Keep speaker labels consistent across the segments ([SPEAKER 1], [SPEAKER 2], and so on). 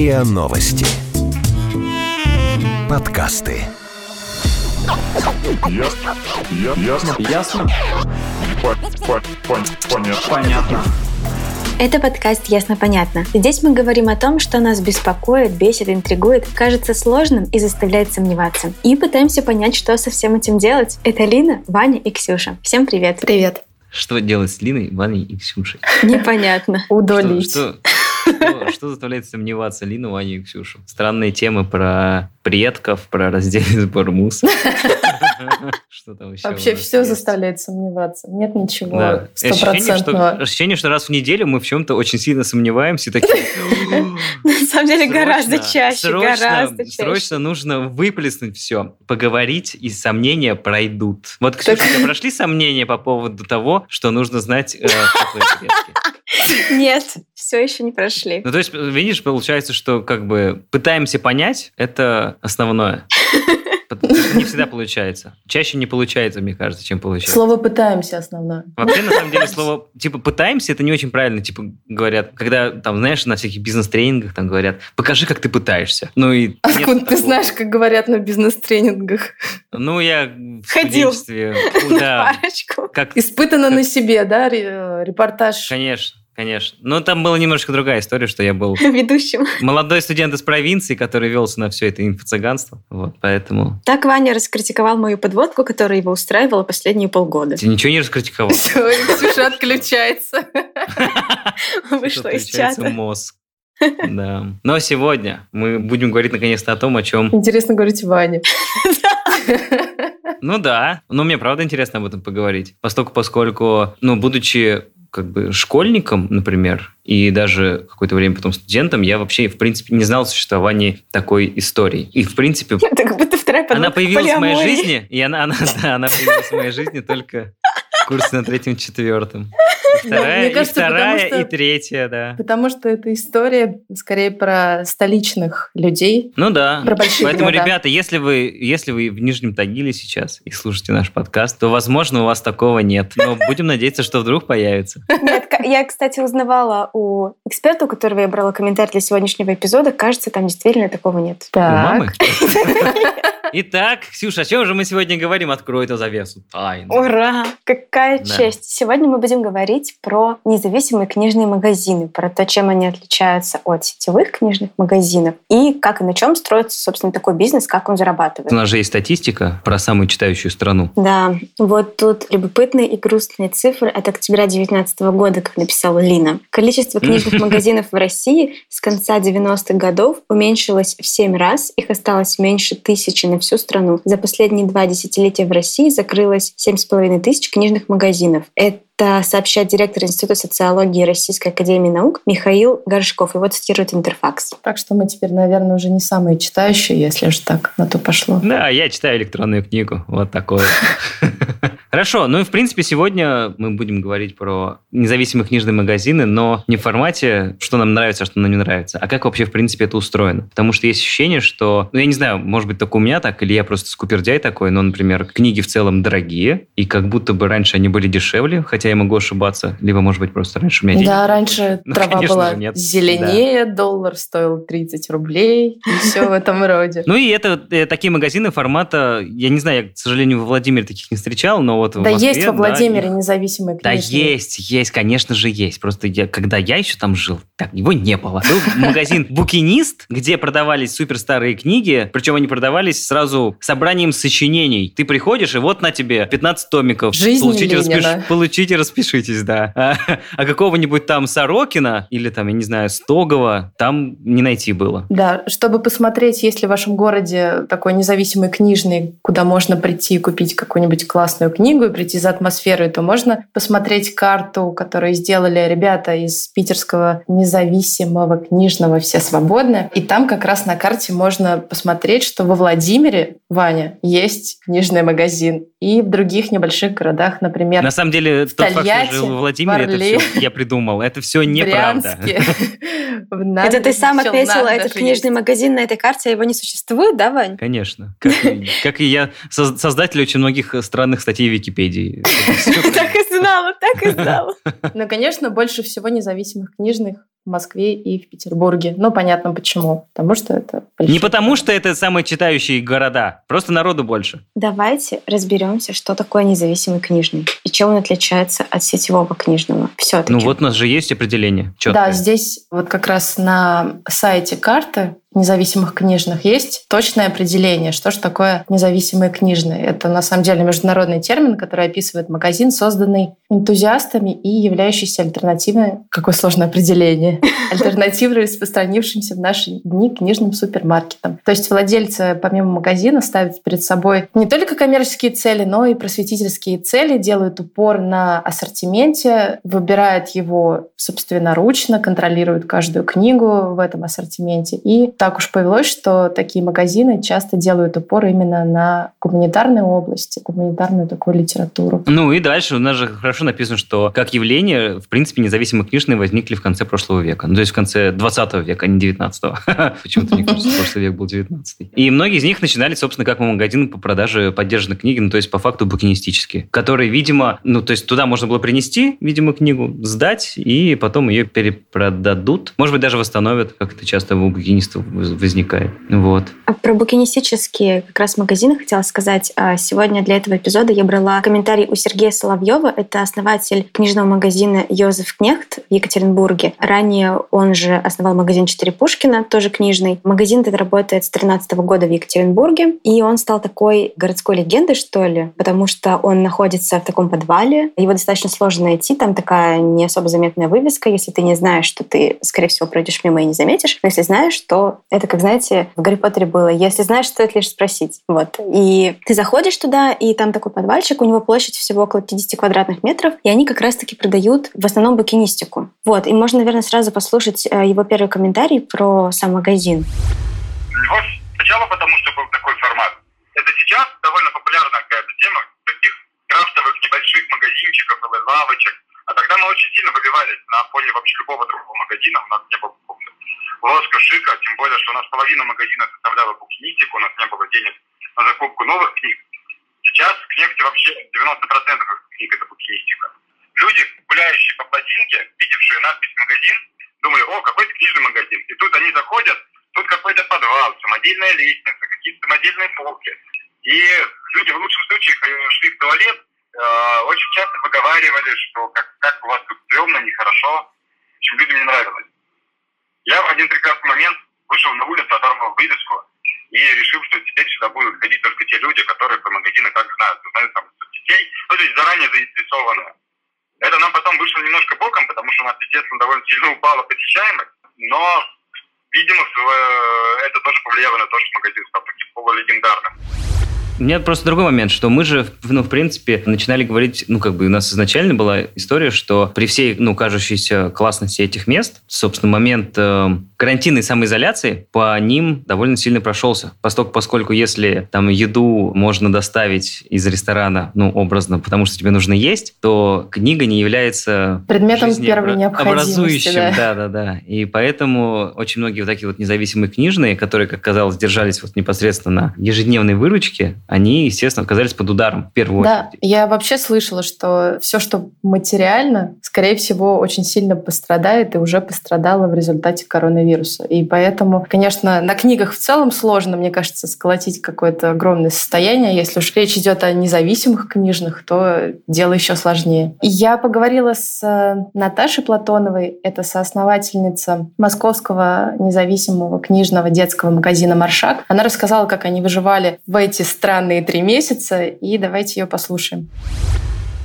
[SPEAKER 1] РИА Новости. Подкасты.
[SPEAKER 2] Ясно. Я- Ясно.
[SPEAKER 3] Ясно?
[SPEAKER 2] По- по- пон- Понятно.
[SPEAKER 3] Понятно.
[SPEAKER 4] Это подкаст «Ясно-понятно». Здесь мы говорим о том, что нас беспокоит, бесит, интригует, кажется сложным и заставляет сомневаться. И пытаемся понять, что со всем этим делать. Это Лина, Ваня и Ксюша. Всем привет.
[SPEAKER 5] Привет.
[SPEAKER 6] Что делать с Линой, Ваней и Ксюшей?
[SPEAKER 4] Непонятно.
[SPEAKER 5] Удалить.
[SPEAKER 6] Что, что, что заставляет сомневаться Лину, Ваню и Ксюшу? Странные темы про предков, про раздельный сбор мусора. Что там еще?
[SPEAKER 5] Вообще все заставляет сомневаться. Нет ничего стопроцентного.
[SPEAKER 6] ощущение, что раз в неделю мы в чем-то очень сильно сомневаемся. Такие,
[SPEAKER 4] На самом деле гораздо
[SPEAKER 6] «Срочно,
[SPEAKER 4] чаще, гораздо чаще.
[SPEAKER 6] Срочно нужно выплеснуть все, поговорить, и сомнения пройдут. Вот, Ксюша, у прошли сомнения по поводу того, что нужно знать э?
[SPEAKER 4] Нет, все еще не прошли.
[SPEAKER 6] Ну, то есть, видишь, получается, что как бы пытаемся понять, это основное. Не всегда получается. Чаще не получается, мне кажется, чем получается.
[SPEAKER 5] Слово «пытаемся» основное.
[SPEAKER 6] Вообще, на самом деле, слово, типа, пытаемся, это не очень правильно, типа, говорят, когда, там, знаешь, на всяких бизнес-тренингах там говорят, покажи, как ты пытаешься. Ну, и... нет
[SPEAKER 5] Откуда ты знаешь, как говорят на бизнес-тренингах?
[SPEAKER 6] Ну, я в
[SPEAKER 4] Ходил.
[SPEAKER 6] да,
[SPEAKER 4] Парочку.
[SPEAKER 6] как,
[SPEAKER 5] Испытано на себе, да, ре- репортаж?
[SPEAKER 6] конечно, конечно. Но там была немножко другая история, что я был
[SPEAKER 4] Ведущим.
[SPEAKER 6] молодой студент из провинции, который велся на все это инфо-цыганство. Вот, поэтому...
[SPEAKER 4] Так Ваня раскритиковал мою подводку, которая его устраивала последние полгода.
[SPEAKER 6] Ты ничего не раскритиковал.
[SPEAKER 5] Все, Ксюша отключается.
[SPEAKER 4] Вышло из чата.
[SPEAKER 6] мозг. Да. Но сегодня мы будем говорить наконец-то о том, о чем...
[SPEAKER 5] Интересно говорить Ване.
[SPEAKER 6] Ну да, но мне правда интересно об этом поговорить. Поскольку, поскольку ну, будучи как бы школьником, например, и даже какое-то время потом студентом, я вообще, в принципе, не знал о существовании такой истории. И, в принципе,
[SPEAKER 4] Это как будто вторая
[SPEAKER 6] она появилась в моей
[SPEAKER 4] полиамории.
[SPEAKER 6] жизни, и она, она, да, она появилась в моей жизни только в курсе на третьем-четвертом. И вторая,
[SPEAKER 5] мне
[SPEAKER 6] и,
[SPEAKER 5] кажется, потому
[SPEAKER 6] вторая
[SPEAKER 5] что-
[SPEAKER 6] и третья, да.
[SPEAKER 5] Потому что это история скорее про столичных людей.
[SPEAKER 6] Ну да.
[SPEAKER 5] Про большие
[SPEAKER 6] Поэтому,
[SPEAKER 5] города.
[SPEAKER 6] ребята, если вы, если вы в Нижнем Тагиле сейчас и слушаете наш подкаст, то, возможно, у вас такого нет. Но будем надеяться, что вдруг появится.
[SPEAKER 4] Нет, я, кстати, узнавала у эксперта, у которого я брала комментарий для сегодняшнего эпизода. Кажется, там действительно такого нет.
[SPEAKER 5] Так.
[SPEAKER 6] Итак, Ксюша, о чем же мы сегодня говорим? Открой эту завесу тайны.
[SPEAKER 4] Ура! Какая
[SPEAKER 6] Да.
[SPEAKER 4] честь! Сегодня мы будем говорить про независимые книжные магазины, про то, чем они отличаются от сетевых книжных магазинов и как и на чем строится, собственно, такой бизнес, как он зарабатывает.
[SPEAKER 6] У нас же есть статистика про самую читающую страну.
[SPEAKER 4] Да, вот тут любопытные и грустные цифры от октября 2019 года, как написала Лина. Количество книжных магазинов в России с конца 90-х годов уменьшилось в 7 раз. Их осталось меньше тысячи на всю страну. За последние два десятилетия в России закрылось 7,5 тысяч книжных магазинов. Это сообщает директор Института социологии Российской Академии Наук Михаил Горшков. Его цитирует Интерфакс.
[SPEAKER 5] Так что мы теперь, наверное, уже не самые читающие, если уж так на то пошло.
[SPEAKER 6] Да, я читаю электронную книгу. Вот такое. Хорошо, ну и в принципе сегодня мы будем говорить про независимые книжные магазины, но не в формате, что нам нравится, а что нам не нравится, а как вообще в принципе это устроено. Потому что есть ощущение, что, ну я не знаю, может быть только у меня так, или я просто скупердяй такой, но, например, книги в целом дорогие, и как будто бы раньше они были дешевле, хотя я могу ошибаться, либо, может быть, просто раньше у меня денег
[SPEAKER 5] Да, раньше
[SPEAKER 6] Ну,
[SPEAKER 5] трава
[SPEAKER 6] конечно
[SPEAKER 5] была
[SPEAKER 6] нет.
[SPEAKER 5] зеленее, доллар стоил 30 рублей, и все в этом роде.
[SPEAKER 6] Ну и это э, такие магазины формата, я не знаю, я, к сожалению, во Владимире таких не встречал, но вот в
[SPEAKER 5] Да
[SPEAKER 6] Москве,
[SPEAKER 5] есть во
[SPEAKER 6] да,
[SPEAKER 5] Владимире
[SPEAKER 6] их-
[SPEAKER 5] независимые
[SPEAKER 6] Да
[SPEAKER 5] книжные.
[SPEAKER 6] есть, есть, конечно же есть. Просто я, когда я еще там жил, так, его не было. Был магазин «Букинист», где продавались суперстарые книги, причем они продавались сразу собранием сочинений. Ты приходишь, и вот на тебе 15 томиков.
[SPEAKER 5] Жизнь
[SPEAKER 6] получите,
[SPEAKER 5] Ленина.
[SPEAKER 6] получите, распишитесь, да. А, а какого-нибудь там Сорокина или там, я не знаю, Стогова там не найти было.
[SPEAKER 5] Да, чтобы посмотреть, есть ли в вашем городе такой независимый книжный, куда можно прийти и купить какую-нибудь классную книгу и прийти за атмосферой, то можно посмотреть карту, которую сделали ребята из питерского независимого книжного «Все свободны». И там как раз на карте можно посмотреть, что во Владимире, Ваня, есть книжный магазин. И в других небольших городах, например,
[SPEAKER 6] На самом деле, тот факт, что жил во Владимире, это
[SPEAKER 5] Орле.
[SPEAKER 6] все я придумал. Это все
[SPEAKER 5] в
[SPEAKER 6] неправда.
[SPEAKER 5] В
[SPEAKER 4] Это ты сам отметила этот книжный магазин на этой карте, а его не существует, да, Вань?
[SPEAKER 6] Конечно. Как, и- я, соз- создатель очень многих странных статей в Википедии.
[SPEAKER 4] Так и знала, так и знала.
[SPEAKER 5] Но, конечно, больше всего независимых книжных в Москве и в Петербурге. Ну, понятно почему. Потому что это...
[SPEAKER 6] Не потому что это самые читающие города, просто народу больше.
[SPEAKER 4] Давайте разберемся, что такое независимый книжный и чем он отличается от сетевого книжного. Все-таки.
[SPEAKER 6] Ну вот у нас же есть определение. Четкое.
[SPEAKER 5] Да, здесь вот как раз на сайте карты независимых книжных есть точное определение, что же такое независимые книжные. Это на самом деле международный термин, который описывает магазин, созданный энтузиастами и являющийся альтернативой, какое сложное определение, альтернативой распространившимся в наши дни книжным супермаркетам. То есть владельцы помимо магазина ставят перед собой не только коммерческие цели, но и просветительские цели, делают упор на ассортименте, выбирают его собственноручно, контролируют каждую книгу в этом ассортименте и так уж повелось, что такие магазины часто делают упор именно на гуманитарной области, гуманитарную такую литературу.
[SPEAKER 6] Ну и дальше у нас же хорошо написано, что как явление, в принципе, независимые книжные возникли в конце прошлого века. Ну, то есть в конце 20 века, а не 19 Почему-то мне кажется, прошлый век был 19 И многие из них начинали, собственно, как магазины по продаже поддержанной книги, ну, то есть по факту букинистические, которые, видимо, ну, то есть туда можно было принести, видимо, книгу, сдать, и потом ее перепродадут. Может быть, даже восстановят, как это часто у букинистов возникает. Вот.
[SPEAKER 4] А про букинистические как раз магазины хотела сказать. А, сегодня для этого эпизода я брала комментарий у Сергея Соловьева. Это основатель книжного магазина Йозеф Кнехт в Екатеринбурге. Ранее он же основал магазин «Четыре Пушкина», тоже книжный. Магазин этот работает с 2013 года в Екатеринбурге. И он стал такой городской легендой, что ли, потому что он находится в таком подвале. Его достаточно сложно найти. Там такая не особо заметная вывеска. Если ты не знаешь, что ты, скорее всего, пройдешь мимо и не заметишь. Но если знаешь, то это, как знаете, в Гарри Поттере было. Если знаешь, стоит лишь спросить. Вот. И ты заходишь туда, и там такой подвальчик, у него площадь всего около 50 квадратных метров, и они как раз-таки продают в основном букинистику. Вот. И можно, наверное, сразу послушать э, его первый комментарий про сам магазин.
[SPEAKER 1] Сначала потому, что был такой формат. Это сейчас довольно популярная какая-то тема таких крафтовых небольших магазинчиков или лавочек. А тогда мы очень сильно выбивались на фоне вообще любого другого магазина. У нас не было лоска шика, тем более, что у нас половина магазина составляла букинистику, у нас не было денег на закупку новых книг. Сейчас в Кнехте вообще 90% книг это букинистика. Люди, гуляющие по плотинке, видевшие надпись «магазин», думали, о, какой-то книжный магазин. И тут они заходят, тут какой-то подвал, самодельная лестница, какие-то самодельные полки. И люди в лучшем случае шли в туалет, э, очень часто выговаривали, что как, как у вас тут стрёмно, нехорошо. В общем, людям не нравилось. Я в один прекрасный момент вышел на улицу, оторвал вывеску и решил, что теперь сюда будут ходить только те люди, которые про магазины как знают, знают там соцсетей, ну, то есть заранее заинтересованы. Это нам потом вышло немножко боком, потому что у нас, естественно, довольно сильно упала посещаемость, но, видимо, э, это тоже повлияло на то, что магазин стал таким полулегендарным.
[SPEAKER 6] У меня просто другой момент, что мы же, ну, в принципе, начинали говорить, ну, как бы у нас изначально была история, что при всей, ну, кажущейся классности этих мест, собственно, момент э, карантинной самоизоляции по ним довольно сильно прошелся. Поскольку, поскольку если там еду можно доставить из ресторана, ну, образно, потому что тебе нужно есть, то книга не является
[SPEAKER 5] предметом первой необходимости.
[SPEAKER 6] Образующим, да. да, да, да. И поэтому очень многие вот такие вот независимые книжные, которые, как казалось, держались вот непосредственно на ежедневной выручке, они, естественно, оказались под ударом в первую
[SPEAKER 5] да,
[SPEAKER 6] очередь.
[SPEAKER 5] Я вообще слышала, что все, что материально, скорее всего, очень сильно пострадает и уже пострадало в результате коронавируса. И поэтому, конечно, на книгах в целом сложно, мне кажется, сколотить какое-то огромное состояние. Если уж речь идет о независимых книжных, то дело еще сложнее. Я поговорила с э, Наташей Платоновой, это соосновательница московского независимого книжного детского магазина «Маршак». Она рассказала, как они выживали в эти странные три месяца, и давайте ее послушаем.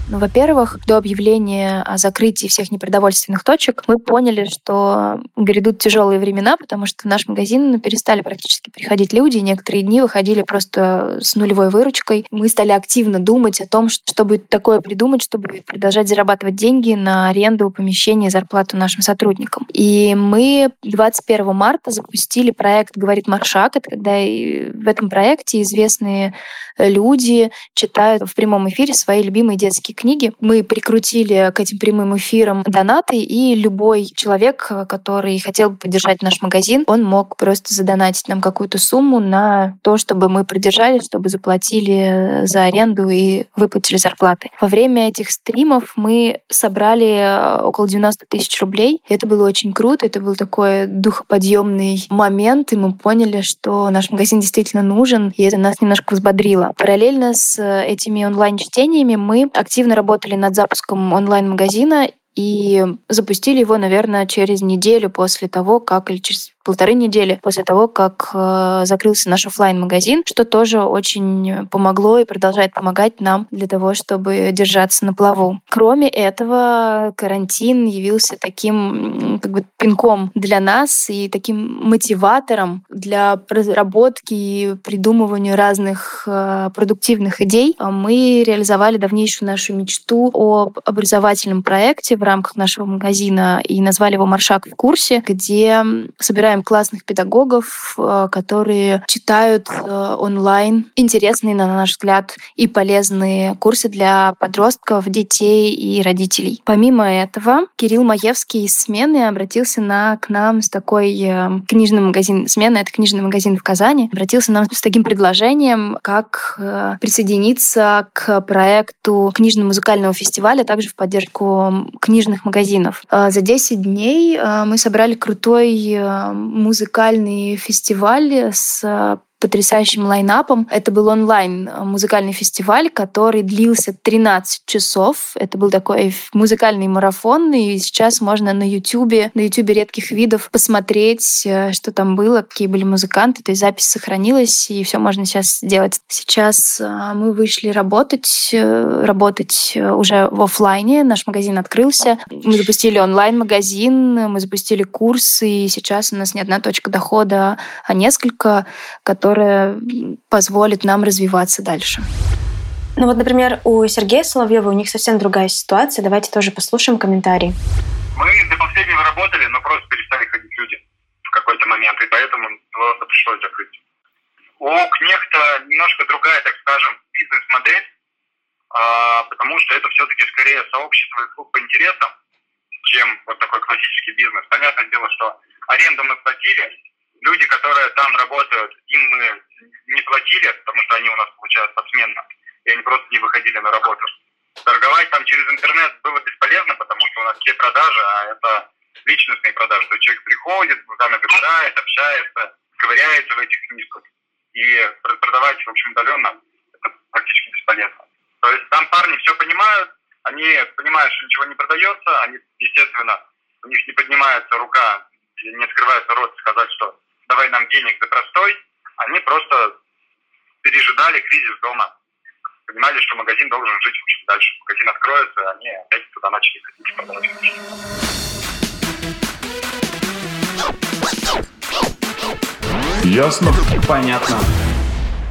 [SPEAKER 3] Ну, во-первых, до объявления о закрытии всех непродовольственных точек мы поняли, что грядут тяжелые времена, потому что в наш магазин ну, перестали практически приходить люди. Некоторые дни выходили просто с нулевой выручкой. Мы стали активно думать о том, чтобы такое придумать, чтобы продолжать зарабатывать деньги на аренду помещения и зарплату нашим сотрудникам. И мы 21 марта запустили проект «Говорит Маршак». Это когда в этом проекте известные люди читают в прямом эфире свои любимые детские книги. Мы прикрутили к этим прямым эфирам донаты, и любой человек, который хотел бы поддержать наш магазин, он мог просто задонатить нам какую-то сумму на то, чтобы мы продержали, чтобы заплатили за аренду и выплатили зарплаты. Во время этих стримов мы собрали около 90 тысяч рублей. Это было очень круто, это был такой духоподъемный момент, и мы поняли, что наш магазин действительно нужен, и это нас немножко взбодрило. Параллельно с этими онлайн-чтениями мы активно работали над запуском онлайн-магазина, и запустили его, наверное, через неделю после того, как, или через полторы недели после того, как э, закрылся наш офлайн магазин что тоже очень помогло и продолжает помогать нам для того, чтобы держаться на плаву. Кроме этого, карантин явился таким как бы пинком для нас и таким мотиватором для разработки и придумывания разных э, продуктивных идей. Мы реализовали давнейшую нашу мечту об образовательном проекте в рамках нашего магазина и назвали его «Маршак в курсе», где собираем собираем классных педагогов, э, которые читают э, онлайн интересные, на наш взгляд, и полезные курсы для подростков, детей и родителей. Помимо этого, Кирилл Маевский из «Смены» обратился на, к нам с такой э, книжным магазин «Смена» — это книжный магазин в Казани, обратился нам с таким предложением, как присоединиться к проекту книжно-музыкального фестиваля, а также в поддержку книжных магазинов. За 10 дней мы собрали крутой музыкальный фестиваль с потрясающим лайнапом. Это был онлайн э, музыкальный фестиваль, который длился 13 часов. Это был такой музыкальный марафон, и сейчас можно на YouTube, на YouTube редких видов посмотреть, э, что там было, какие были музыканты. То есть запись сохранилась, и все можно сейчас сделать. Сейчас э, мы вышли работать, работать уже в офлайне. Наш магазин открылся. Мы запустили онлайн-магазин, мы запустили курсы, и сейчас у нас не одна точка дохода, а несколько, которые которая позволит нам развиваться дальше.
[SPEAKER 4] Ну вот, например, у Сергея Соловьева у них совсем другая ситуация. Давайте тоже послушаем комментарий.
[SPEAKER 1] Мы до последнего работали, но просто перестали ходить люди в какой-то момент, и поэтому просто пришлось закрыть. У Кнехта немножко другая, так скажем, бизнес-модель, а, потому что это все-таки скорее сообщество и клуб по интересам, чем вот такой классический бизнес. Понятное дело, что аренду мы платили, люди, которые там работают, им мы не платили, потому что они у нас получают посменно, и они просто не выходили на работу. Торговать там через интернет было бесполезно, потому что у нас все продажи, а это личностные продажи. То есть человек приходит, там наблюдает, общается, ковыряется в этих книжках. И продавать, в общем, удаленно, это практически бесполезно. То есть там парни все понимают, они понимают, что ничего не продается, они, естественно, у них не поднимается рука, не открывается рот сказать, что давай нам денег за простой, они просто пережидали кризис дома. Понимали, что магазин должен жить в общем, дальше. Магазин откроется, они опять туда начали ходить продавать.
[SPEAKER 2] Ясно?
[SPEAKER 7] Понятно.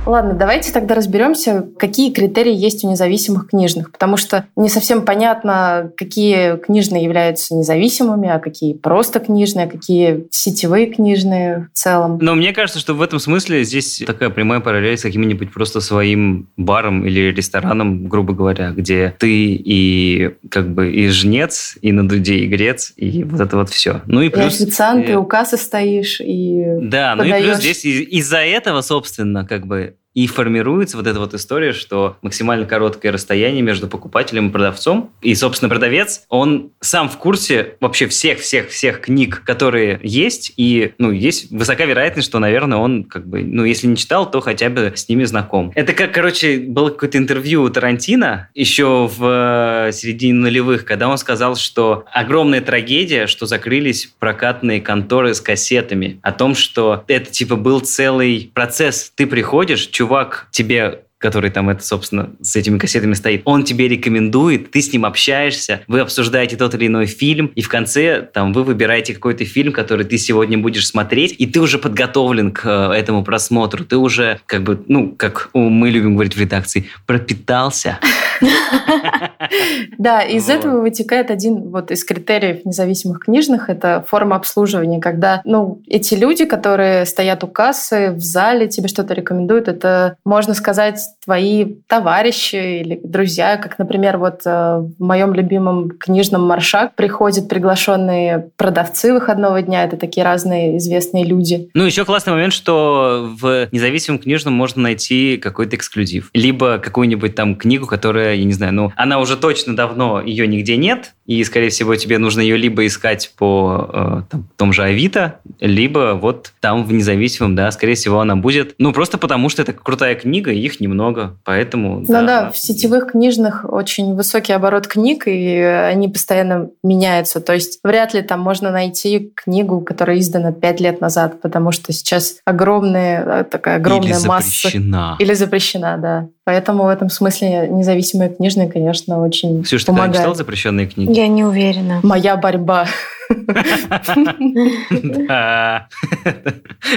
[SPEAKER 5] Ладно, давайте тогда разберемся, какие критерии есть у независимых книжных, потому что не совсем понятно, какие книжные являются независимыми, а какие просто книжные, а какие сетевые книжные в целом.
[SPEAKER 6] Но мне кажется, что в этом смысле здесь такая прямая параллель с каким-нибудь просто своим баром или рестораном, грубо говоря, где ты и как бы и жнец, и на дуде и грец, и вот это вот все. Ну и плюс...
[SPEAKER 5] И официант, и у кассы стоишь, и
[SPEAKER 6] Да,
[SPEAKER 5] подаешь.
[SPEAKER 6] ну и плюс здесь из-за этого, собственно, как бы и формируется вот эта вот история, что максимально короткое расстояние между покупателем и продавцом. И, собственно, продавец, он сам в курсе вообще всех-всех-всех книг, которые есть. И, ну, есть высока вероятность, что, наверное, он как бы, ну, если не читал, то хотя бы с ними знаком. Это как, короче, было какое-то интервью у Тарантино еще в э, середине нулевых, когда он сказал, что огромная трагедия, что закрылись прокатные конторы с кассетами. О том, что это, типа, был целый процесс. Ты приходишь, чувак тебе который там это, собственно, с этими кассетами стоит, он тебе рекомендует, ты с ним общаешься, вы обсуждаете тот или иной фильм, и в конце там вы выбираете какой-то фильм, который ты сегодня будешь смотреть, и ты уже подготовлен к э, этому просмотру, ты уже как бы, ну, как мы любим говорить в редакции, пропитался.
[SPEAKER 5] Да, из этого вытекает один вот из критериев независимых книжных, это форма обслуживания, когда, ну, эти люди, которые стоят у кассы, в зале, тебе что-то рекомендуют, это, можно сказать, твои товарищи или друзья, как, например, вот э, в моем любимом книжном «Маршак» приходят приглашенные продавцы выходного дня. Это такие разные известные люди.
[SPEAKER 6] Ну, еще классный момент, что в независимом книжном можно найти какой-то эксклюзив. Либо какую-нибудь там книгу, которая, я не знаю, ну, она уже точно давно, ее нигде нет, и, скорее всего, тебе нужно ее либо искать по э, там, том же Авито, либо вот там в независимом, да, скорее всего, она будет. Ну, просто потому, что это крутая книга, их немного, поэтому...
[SPEAKER 5] Ну да, да в сетевых книжных очень высокий оборот книг, и они постоянно меняются. То есть вряд ли там можно найти книгу, которая издана пять лет назад, потому что сейчас огромная э, такая огромная
[SPEAKER 6] Или
[SPEAKER 5] масса...
[SPEAKER 6] запрещена.
[SPEAKER 5] Или запрещена, да. Поэтому в этом смысле независимые книжные, конечно, очень
[SPEAKER 6] Ксюша,
[SPEAKER 5] помогают.
[SPEAKER 6] ты читал запрещенные книги?
[SPEAKER 4] Я не уверена.
[SPEAKER 5] Моя борьба.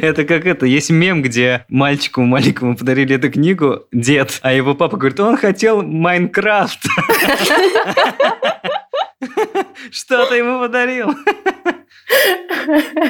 [SPEAKER 6] Это как это, есть мем, где мальчику маленькому подарили эту книгу, дед, а его папа говорит, он хотел Майнкрафт. Что ты ему подарил?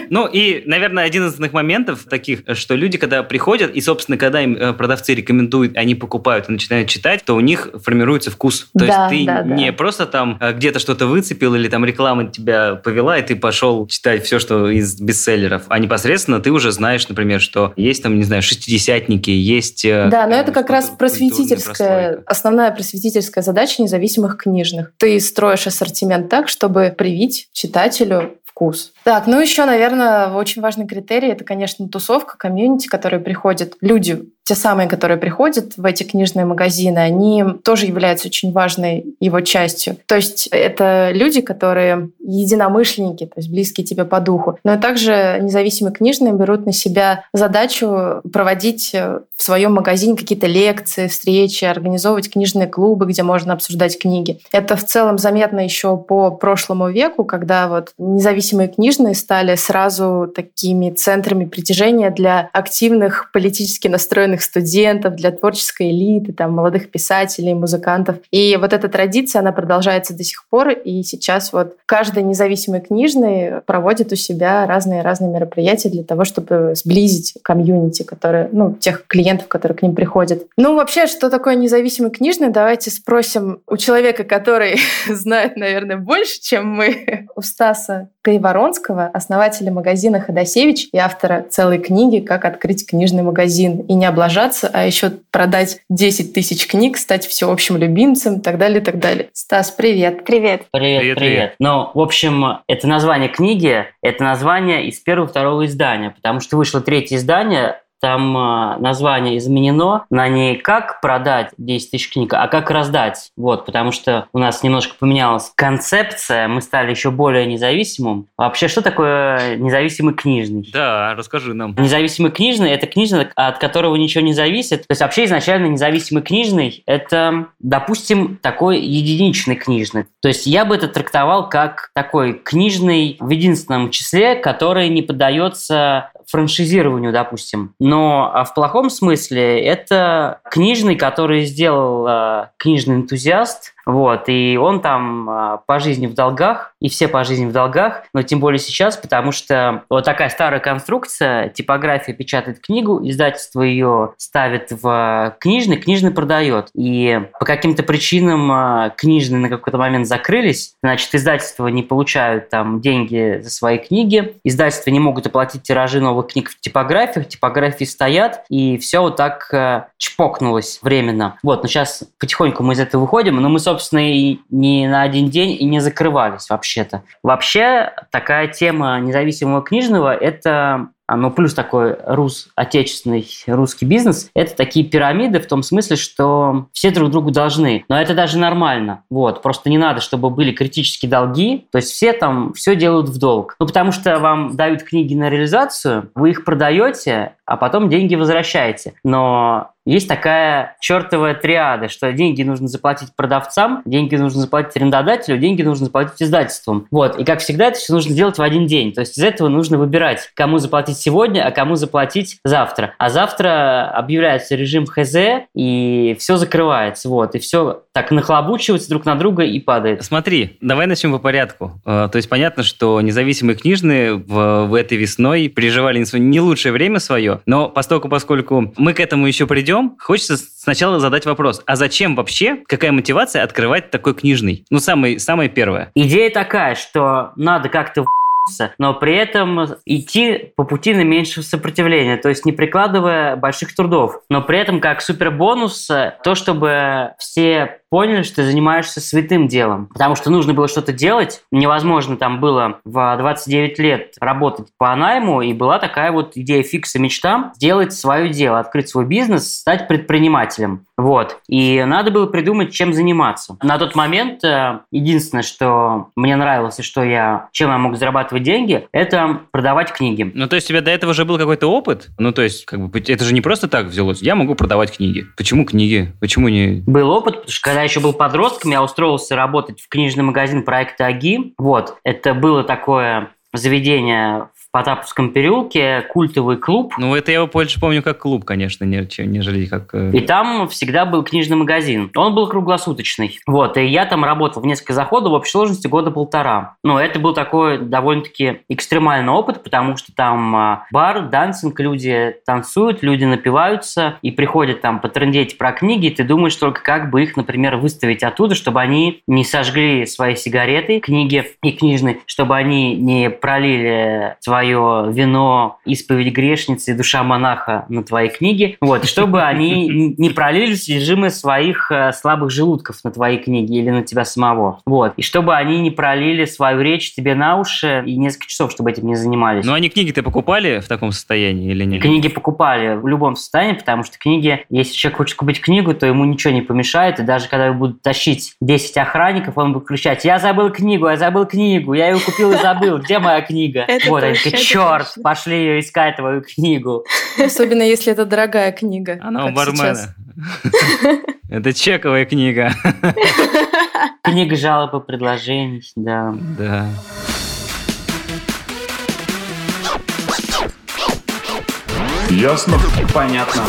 [SPEAKER 6] Ну и, наверное, один из основных моментов таких, что люди, когда приходят, и, собственно, когда им э, продавцы рекомендуют, они покупают и начинают читать, то у них формируется вкус. То
[SPEAKER 5] Да,
[SPEAKER 6] есть ты
[SPEAKER 5] да, да.
[SPEAKER 6] не просто там э, где-то что-то выцепил или там реклама тебя повела, и ты пошел читать все, что из бестселлеров, а непосредственно ты уже знаешь, например, что есть там, не знаю, шестидесятники, есть... э,
[SPEAKER 5] Да, но
[SPEAKER 6] там
[SPEAKER 5] это как раз просветительская, основная просветительская задача независимых книжных. Ты строишь ассортимент так, чтобы привить читателю вкус. Так, ну еще, наверное, очень важный критерий – это, конечно, тусовка, комьюнити, которые приходят. Люди, те самые, которые приходят в эти книжные магазины, они тоже являются очень важной его частью. То есть это люди, которые единомышленники, то есть близкие тебе по духу. Но также независимые книжные берут на себя задачу проводить в своем магазине какие-то лекции, встречи, организовывать книжные клубы, где можно обсуждать книги. Это в целом заметно еще по прошлому веку, когда вот независимые книжные стали сразу такими центрами притяжения для активных политически настроенных студентов, для творческой элиты, там, молодых писателей, музыкантов. И вот эта традиция, она продолжается до сих пор, и сейчас вот каждый независимый книжный проводит у себя разные-разные мероприятия для того, чтобы сблизить комьюнити, которые, ну, тех клиентов, которые к ним приходят. Ну, вообще, что такое независимый книжный? Давайте спросим у человека, который знает, наверное, больше, чем мы, у Стаса Кайворонского, основателя магазина Ходосевич и автора целой книги «Как открыть книжный магазин и не облажаться, а еще продать 10 тысяч книг, стать всеобщим любимцем» и так далее, и так далее. Стас, привет!
[SPEAKER 4] Привет.
[SPEAKER 7] Привет,
[SPEAKER 6] Привет,
[SPEAKER 7] привет,
[SPEAKER 6] привет.
[SPEAKER 7] Ну, в общем, это название книги, это название из первого-второго издания, потому что вышло третье издание, там э, название изменено на не как продать 10 тысяч книг, а как раздать. Вот, потому что у нас немножко поменялась концепция, мы стали еще более независимым. Вообще, что такое независимый книжный?
[SPEAKER 6] Да, расскажи нам.
[SPEAKER 7] Независимый книжный – это книжный, от которого ничего не зависит. То есть вообще изначально независимый книжный – это, допустим, такой единичный книжный. То есть я бы это трактовал как такой книжный в единственном числе, который не поддается франшизированию, допустим. Но а в плохом смысле это книжный, который сделал э, книжный энтузиаст, вот, и он там а, по жизни в долгах, и все по жизни в долгах, но тем более сейчас, потому что вот такая старая конструкция, типография печатает книгу, издательство ее ставит в книжный, книжный продает. И по каким-то причинам а, книжные на какой-то момент закрылись, значит, издательства не получают там деньги за свои книги, издательства не могут оплатить тиражи новых книг в типографиях, типографии стоят, и все вот так чпокнулось временно. Вот, но сейчас потихоньку мы из этого выходим, но мы, собственно, и не на один день и не закрывались вообще-то. Вообще, такая тема независимого книжного – это ну, плюс такой рус, отечественный русский бизнес, это такие пирамиды в том смысле, что все друг другу должны. Но это даже нормально. Вот. Просто не надо, чтобы были критические долги. То есть все там все делают в долг. Ну, потому что вам дают книги на реализацию, вы их продаете, а потом деньги возвращаете. Но есть такая чертовая триада, что деньги нужно заплатить продавцам, деньги нужно заплатить арендодателю, деньги нужно заплатить издательствам. Вот. И, как всегда, это все нужно сделать в один день. То есть из этого нужно выбирать, кому заплатить сегодня, а кому заплатить завтра. А завтра объявляется режим ХЗ, и все закрывается. Вот. И все так нахлобучивается друг на друга и падает.
[SPEAKER 6] Смотри, давай начнем по порядку. Э, То есть понятно, что независимые книжные в, в этой весной переживали не лучшее время свое, но поскольку, поскольку мы к этому еще придем, начнем, хочется сначала задать вопрос. А зачем вообще, какая мотивация открывать такой книжный? Ну, самый, самое первое.
[SPEAKER 7] Идея такая, что надо как-то в***ться, но при этом идти по пути наименьшего сопротивления, то есть не прикладывая больших трудов. Но при этом как супербонус э, то, чтобы все поняли, что ты занимаешься святым делом. Потому что нужно было что-то делать. Невозможно там было в 29 лет работать по найму, и была такая вот идея фикса мечта сделать свое дело, открыть свой бизнес, стать предпринимателем. Вот. И надо было придумать, чем заниматься. На тот момент э, единственное, что мне нравилось и что я, чем я мог зарабатывать деньги, это продавать книги.
[SPEAKER 6] Ну, то есть у тебя до этого уже был какой-то опыт? Ну, то есть, как бы, это же не просто так взялось. Я могу продавать книги. Почему книги? Почему не...
[SPEAKER 7] Был опыт, потому что когда я еще был подростком, я устроился работать в книжный магазин проекта АГИ. Вот. Это было такое заведение Потаповском переулке, культовый клуб.
[SPEAKER 6] Ну, это я его больше помню как клуб, конечно, нежели как... э,
[SPEAKER 7] И там всегда был книжный магазин. Он был круглосуточный. Вот, и я там работал в несколько заходов в общей сложности года полтора. Но это был такой довольно-таки экстремальный опыт, потому что там а, бар, дансинг, люди танцуют, люди напиваются и приходят там потрындеть про книги, и ты думаешь только, как бы их, например, выставить оттуда, чтобы они не сожгли свои сигареты, книги и книжные, чтобы они не пролили свое вино, исповедь грешницы душа монаха на твои книги, вот, и чтобы они не пролили содержимое своих э, слабых желудков на твои книги или на тебя самого, вот, и чтобы они не пролили свою речь тебе на уши и несколько часов, чтобы этим не занимались.
[SPEAKER 6] Ну, они книги-то покупали в таком состоянии или нет?
[SPEAKER 7] Книги покупали в любом состоянии, потому что книги, если человек хочет купить книгу, то ему ничего не помешает, и даже когда его будут тащить 10 охранников, он будет кричать, я забыл книгу, я забыл книгу, я ее купил и забыл, где моя книга? Вот, они
[SPEAKER 4] это
[SPEAKER 7] черт,
[SPEAKER 4] точно.
[SPEAKER 7] пошли ее искать, твою книгу.
[SPEAKER 5] Особенно если это дорогая книга.
[SPEAKER 6] Она у бармена. Это чековая книга.
[SPEAKER 7] Книга жалоб и предложений, да.
[SPEAKER 6] Да.
[SPEAKER 2] Ясно?
[SPEAKER 8] Понятно.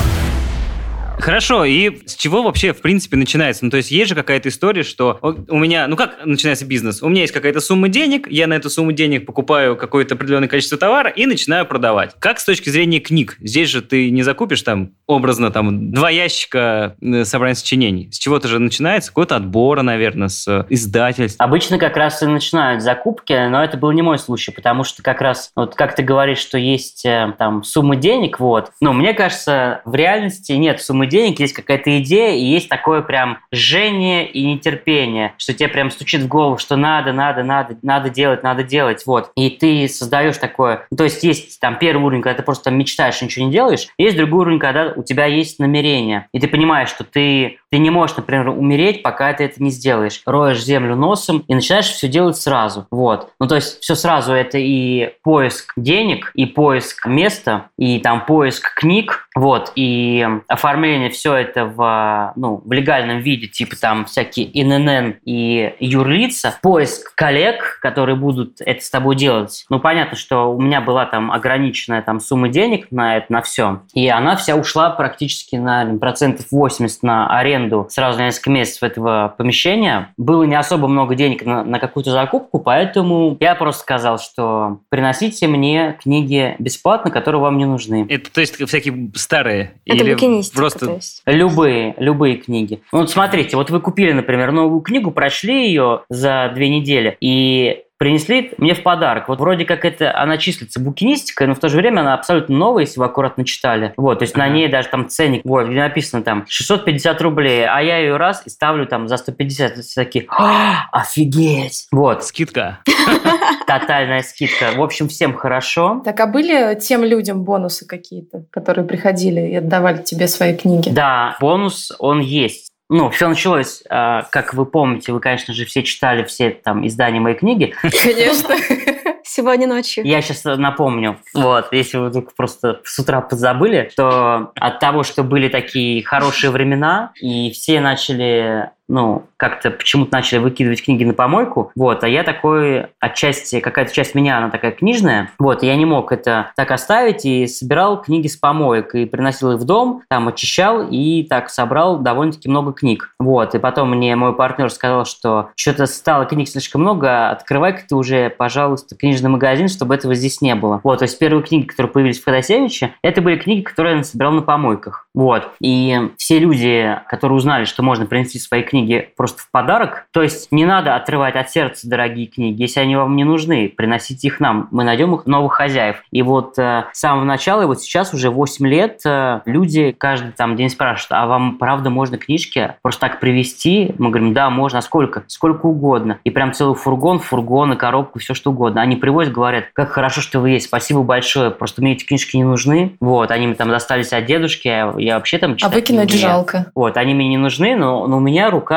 [SPEAKER 6] Хорошо, и с чего вообще, в принципе, начинается? Ну, то есть есть же какая-то история, что у меня, ну как начинается бизнес? У меня есть какая-то сумма денег, я на эту сумму денег покупаю какое-то определенное количество товара и начинаю продавать. Как с точки зрения книг? Здесь же ты не закупишь там образно там два ящика э, собрания сочинений. С чего-то же начинается, какой-то отбора, наверное, с э, издательств.
[SPEAKER 7] Обычно как раз и начинают закупки, но это был не мой случай, потому что как раз, вот как ты говоришь, что есть э, там суммы денег, вот. Но мне кажется, в реальности нет суммы денег, есть какая-то идея, и есть такое прям жжение и нетерпение, что тебе прям стучит в голову, что надо, надо, надо, надо делать, надо делать, вот. И ты создаешь такое, ну, то есть есть там первый уровень, когда ты просто мечтаешь ничего не делаешь, есть другой уровень, когда у тебя есть намерение, и ты понимаешь, что ты, ты не можешь, например, умереть, пока ты это не сделаешь. Роешь землю носом и начинаешь все делать сразу, вот. Ну, то есть все сразу это и поиск денег, и поиск места, и там поиск книг, вот, и оформление все это в, ну, в легальном виде, типа там всякие ИНН и юрлица, поиск коллег, которые будут это с тобой делать. Ну, понятно, что у меня была там ограниченная там сумма денег на это, на все, и она вся ушла практически на процентов 80 на аренду сразу на несколько месяцев этого помещения. Было не особо много денег на, на какую-то закупку, поэтому я просто сказал, что приносите мне книги бесплатно, которые вам не нужны.
[SPEAKER 6] Это, то есть, всякие старые?
[SPEAKER 4] Это
[SPEAKER 6] или
[SPEAKER 4] букинистика,
[SPEAKER 6] просто...
[SPEAKER 4] то есть.
[SPEAKER 7] Любые, любые книги. Вот смотрите, вот вы купили, например, новую книгу, прочли ее за две недели и принесли мне в подарок. Вот вроде как это она числится букинистикой, но в то же время она абсолютно новая, если вы аккуратно читали. Вот, то есть на ней даже там ценник, вот, где написано там 650 рублей, а я ее раз и ставлю там за 150. Все такие, «А, офигеть! Вот,
[SPEAKER 6] Скидка.
[SPEAKER 7] тотальная скидка. В общем, всем хорошо.
[SPEAKER 5] Так, а были тем людям бонусы какие-то, которые приходили и отдавали тебе свои книги?
[SPEAKER 7] Да, бонус, он есть. Ну, все началось, а, как вы помните, вы, конечно же, все читали все там издания моей книги.
[SPEAKER 5] Конечно.
[SPEAKER 4] Сегодня ночью.
[SPEAKER 7] Я сейчас напомню, вот, если вы вдруг просто с утра позабыли, то от того, что были такие хорошие времена, и все начали ну, как-то почему-то начали выкидывать книги на помойку, вот, а я такой, отчасти, какая-то часть меня, она такая книжная, вот, я не мог это так оставить и собирал книги с помоек и приносил их в дом, там очищал и так собрал довольно-таки много книг, вот, и потом мне мой партнер сказал, что что-то стало книг слишком много, открывай-ка ты уже, пожалуйста, книжный магазин, чтобы этого здесь не было. Вот, то есть первые книги, которые появились в Ходосевиче, это были книги, которые я собирал на помойках. Вот. И все люди, которые узнали, что можно принести свои книги просто в подарок, то есть не надо отрывать от сердца дорогие книги. Если они вам не нужны, приносите их нам. Мы найдем их новых хозяев. И вот э, с самого начала, и вот сейчас уже 8 лет, э, люди каждый там день спрашивают, а вам правда можно книжки просто так привезти? Мы говорим, да, можно. А сколько? Сколько угодно. И прям целый фургон, фургон, и коробку, все что угодно. Они привозят, говорят, как хорошо, что вы есть, спасибо большое, просто мне эти книжки не нужны. Вот, они мне там достались от дедушки, а я вообще там
[SPEAKER 5] читать А выкинуть жалко.
[SPEAKER 7] Вот, они мне не нужны, но, но у меня рука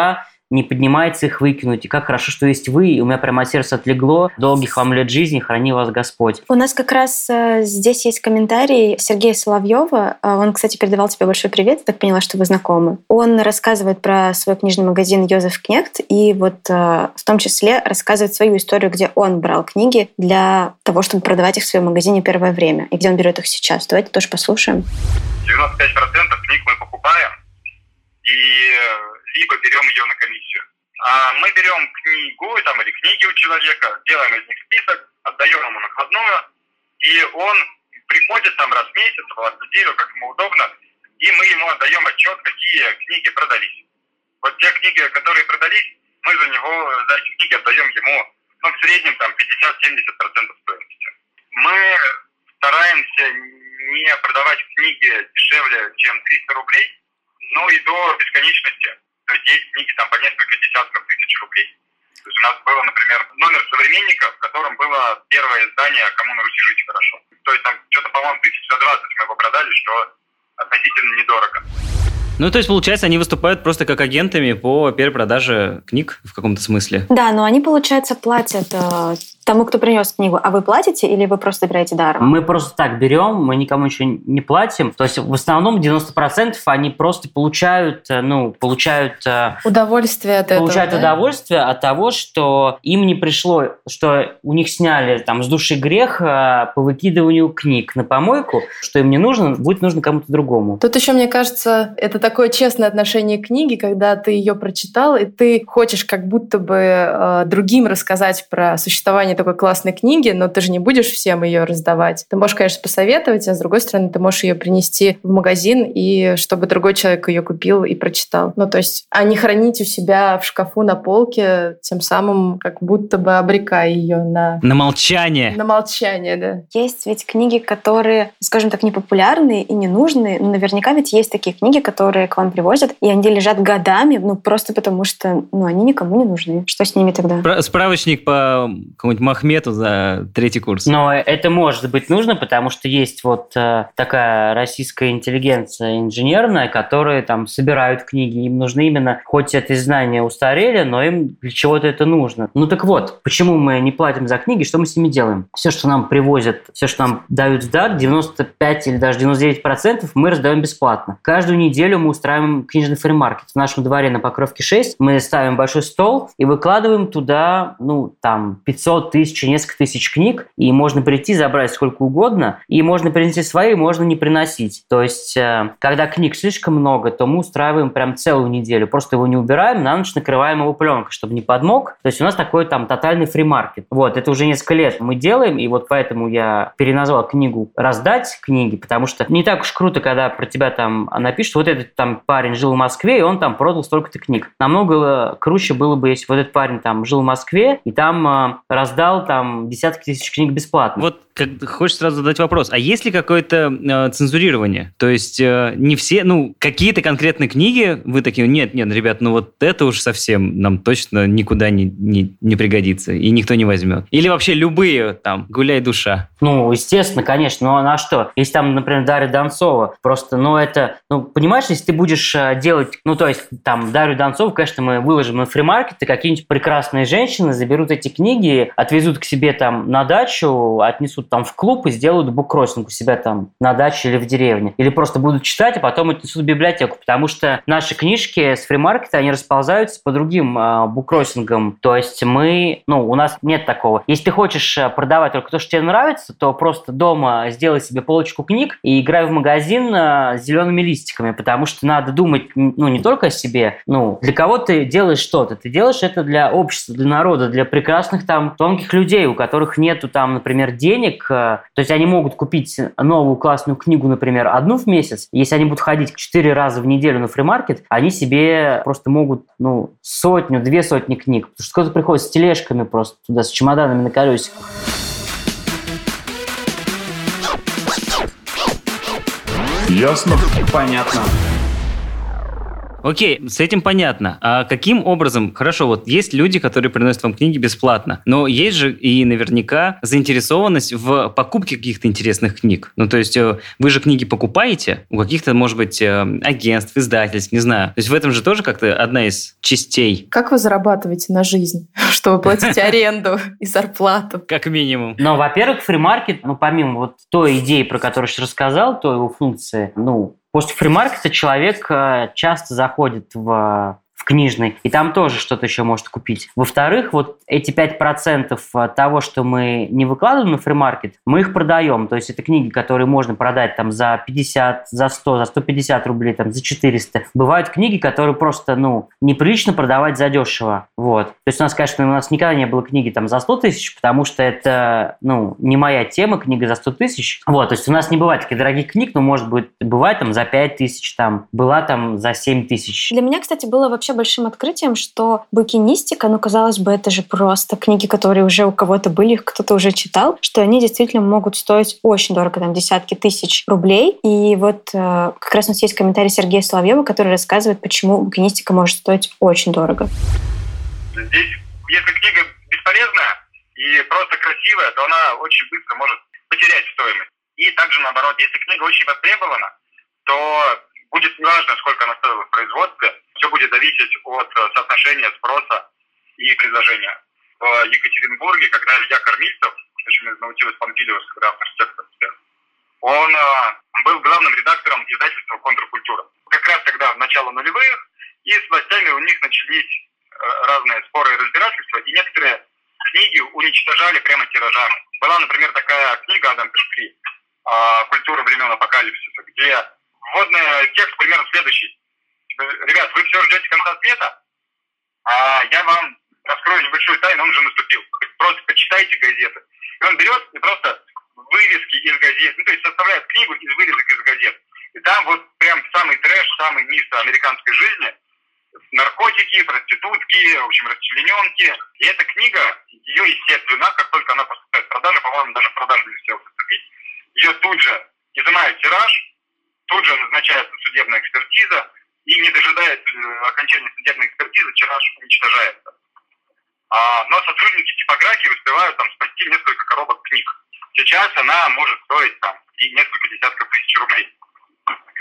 [SPEAKER 7] не поднимается их выкинуть. И как хорошо, что есть вы. И у меня прямо сердце отлегло. Долгих вам лет жизни, храни вас Господь.
[SPEAKER 4] У нас как раз э, здесь есть комментарий Сергея Соловьева. Э, он, кстати, передавал тебе большой привет. Я так поняла, что вы знакомы. Он рассказывает про свой книжный магазин Йозеф Кнехт. И вот э, в том числе рассказывает свою историю, где он брал книги для того, чтобы продавать их в своем магазине первое время. И где он берет их сейчас. Давайте тоже послушаем. 95%
[SPEAKER 1] книг мы покупаем. И либо берем ее на комиссию. А мы берем книгу там, или книги у человека, делаем из них список, отдаем ему накладную, и он приходит там раз в месяц, раз в неделю, как ему удобно, и мы ему отдаем отчет, какие книги продались. Вот те книги, которые продались, мы за него, за эти книги отдаем ему, ну, в среднем там 50-70% стоимости. Мы стараемся не продавать книги дешевле, чем 300 рублей, но и до бесконечности. То есть книги там по несколько десятков тысяч рублей. То есть у нас было, например, номер современника, в котором было первое издание «Кому на Руси жить хорошо». То есть там что-то, по-моему, тысяч за 20 мы его продали, что относительно недорого.
[SPEAKER 6] Ну, то есть, получается, они выступают просто как агентами по перепродаже книг в каком-то смысле.
[SPEAKER 4] Да, но они, получается, платят э, тому, кто принес книгу, а вы платите или вы просто берете даром?
[SPEAKER 7] Мы просто так берем, мы никому еще не платим. То есть в основном 90% они просто получают, э, ну, получают...
[SPEAKER 5] Э, удовольствие от
[SPEAKER 7] этого, Получают
[SPEAKER 5] да?
[SPEAKER 7] удовольствие от того, что им не пришло, что у них сняли там с души грех э, по выкидыванию книг на помойку, что им не нужно, будет нужно кому-то другому.
[SPEAKER 5] Тут еще, мне кажется, это такое честное отношение к книге, когда ты ее прочитал, и ты хочешь как будто бы э, другим рассказать про существование название такой классной книги, но ты же не будешь всем ее раздавать. Ты можешь, конечно, посоветовать, а с другой стороны, ты можешь ее принести в магазин, и чтобы другой человек ее купил и прочитал. Ну, то есть, а не хранить у себя в шкафу на полке, тем самым как будто бы обрекая ее на...
[SPEAKER 6] На молчание.
[SPEAKER 5] На молчание, да.
[SPEAKER 4] Есть ведь книги, которые, скажем так, непопулярные и ненужные, но наверняка ведь есть такие книги, которые к вам привозят, и они лежат годами, ну, просто потому что, ну, они никому не нужны. Что с ними тогда?
[SPEAKER 6] Справочник по какому-нибудь Махмету за третий курс.
[SPEAKER 7] Но это может быть нужно, потому что есть вот э, такая российская интеллигенция инженерная, которые там собирают книги, им нужны именно, хоть эти знания устарели, но им для чего-то это нужно. Ну так вот, почему мы не платим за книги, что мы с ними делаем? Все, что нам привозят, все, что нам дают в дар, 95 или даже 99 процентов мы раздаем бесплатно. Каждую неделю мы устраиваем книжный фримаркет. В нашем дворе на Покровке 6 мы ставим большой стол и выкладываем туда, ну, там, 500 тысячи, несколько тысяч книг, и можно прийти, забрать сколько угодно, и можно принести свои, можно не приносить. То есть, э, когда книг слишком много, то мы устраиваем прям целую неделю, просто его не убираем, на ночь накрываем его пленкой, чтобы не подмок. То есть у нас такой там тотальный фримаркет. Вот, это уже несколько лет мы делаем, и вот поэтому я переназвал книгу «Раздать книги», потому что не так уж круто, когда про тебя там напишут, вот этот там парень жил в Москве, и он там продал столько-то книг. Намного круче было бы, если вот этот парень там жил в Москве, и там э, раздал раздал там десятки тысяч книг бесплатно.
[SPEAKER 6] Вот как, хочешь сразу задать вопрос, а есть ли какое-то э, цензурирование? То есть э, не все, ну, какие-то конкретные книги вы такие, нет, нет, ребят, ну вот это уж совсем нам точно никуда не, не, не пригодится, и никто не возьмет. Или вообще любые, там, гуляй душа.
[SPEAKER 7] Ну, естественно, конечно, но на что? Если там, например, Дарья Донцова, просто, ну, это, ну, понимаешь, если ты будешь э, делать, ну, то есть, там, Дарью Донцову, конечно, мы выложим на фримаркет, и какие-нибудь прекрасные женщины заберут эти книги, от отвезут к себе там на дачу, отнесут там в клуб и сделают буккроссинг у себя там на даче или в деревне. Или просто будут читать, а потом отнесут в библиотеку. Потому что наши книжки с фримаркета, они расползаются по другим э, буккроссингам. То есть мы, ну, у нас нет такого. Если ты хочешь э, продавать только то, что тебе нравится, то просто дома сделай себе полочку книг и играй в магазин э, с зелеными листиками, потому что надо думать, ну, не только о себе, ну, для кого ты делаешь что-то. Ты делаешь это для общества, для народа, для прекрасных там тонких людей, у которых нету там, например, денег. Э, то есть они могут купить новую классную книгу, например, одну в месяц. Если они будут ходить четыре раза в неделю на фримаркет, они себе просто могут, ну, сотню, две сотни книг. Потому что кто-то приходит с тележками просто туда, с чемоданами на колесиках.
[SPEAKER 2] Ясно?
[SPEAKER 8] Понятно.
[SPEAKER 6] Окей, с этим понятно. А каким образом? Хорошо, вот есть люди, которые приносят вам книги бесплатно, но есть же и наверняка заинтересованность в покупке каких-то интересных книг. Ну, то есть э, вы же книги покупаете у каких-то, может быть, э, агентств, издательств, не знаю. То есть в этом же тоже как-то одна из частей.
[SPEAKER 5] Как вы зарабатываете на жизнь, чтобы платить аренду и зарплату?
[SPEAKER 6] Как минимум.
[SPEAKER 7] Но, во-первых, фримаркет, ну, помимо вот той идеи, про которую я сейчас рассказал, той его функции, ну, После фримаркета человек э, часто заходит в в книжный, и там тоже что-то еще может купить. Во-вторых, вот эти 5% э, того, что мы не выкладываем на фримаркет, мы их продаем. То есть это книги, которые можно продать там за 50, за 100, за 150 рублей, там за 400. Бывают книги, которые просто, ну, неприлично продавать за дешево. Вот. То есть у нас, конечно, у нас никогда не было книги там за 100 тысяч, потому что это, ну, не моя тема, книга за 100 тысяч. Вот, то есть у нас не бывает таких дорогих книг, но может быть бывает там за 5 тысяч, там, была там за 7 тысяч.
[SPEAKER 4] Для меня, кстати, было вообще вообще большим открытием, что букинистика, ну, казалось бы, это же просто книги, которые уже у кого-то были, кто-то уже читал, что они действительно могут стоить очень дорого, там, десятки тысяч рублей. И вот э, как раз у нас есть комментарий Сергея Соловьева, который рассказывает, почему букинистика может стоить очень дорого.
[SPEAKER 1] Здесь, если книга бесполезная и просто красивая, то она очень быстро может потерять стоимость. И также наоборот, если книга очень востребована, то будет неважно, сколько она стоила в производстве, все будет зависеть от э, соотношения спроса и предложения. В Екатеринбурге, когда Илья Кормильцев, очень из Наутилус Помпилиус, когда архитектор, он э, был главным редактором издательства «Контркультура». Как раз тогда, в начало нулевых, и с властями у них начались э, разные споры и разбирательства, и некоторые книги уничтожали прямо тиражами. Была, например, такая книга Адам Пешкри «Культура времен апокалипсиса», где вводный текст примерно следующий. Ребят, вы все ждете конца света, а я вам раскрою небольшую тайну, он уже наступил. Просто почитайте газеты. И он берет и просто вырезки из газет, ну, то есть составляет книгу из вырезок из газет. И там вот прям самый трэш, самый низ американской жизни, наркотики, проститутки, в общем, расчлененки. И эта книга, ее, естественно, как только она поступает в продажу, по-моему, даже в продажу не успел поступить, ее тут же изымают тираж, тут же назначается судебная экспертиза, и не дожидаясь э, окончания судебной экспертизы, тираж уничтожается. А, но сотрудники типографии успевают там спасти несколько коробок книг. Сейчас она может стоить там и несколько десятков тысяч рублей.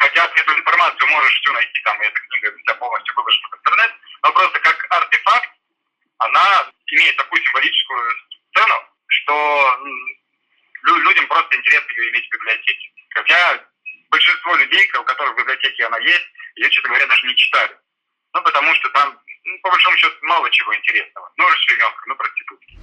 [SPEAKER 1] Хотя эту информацию можешь всю найти, там, и эта книга вся полностью выложена в интернет, но просто как артефакт она имеет такую символическую цену, что людям просто интересно ее иметь в библиотеке. Хотя большинство людей, у которых в библиотеке она есть, ее, честно говоря, даже не читали. Ну, потому что там, ну, по большому счету, мало чего интересного. Ну, расчлененка, ну, проститутки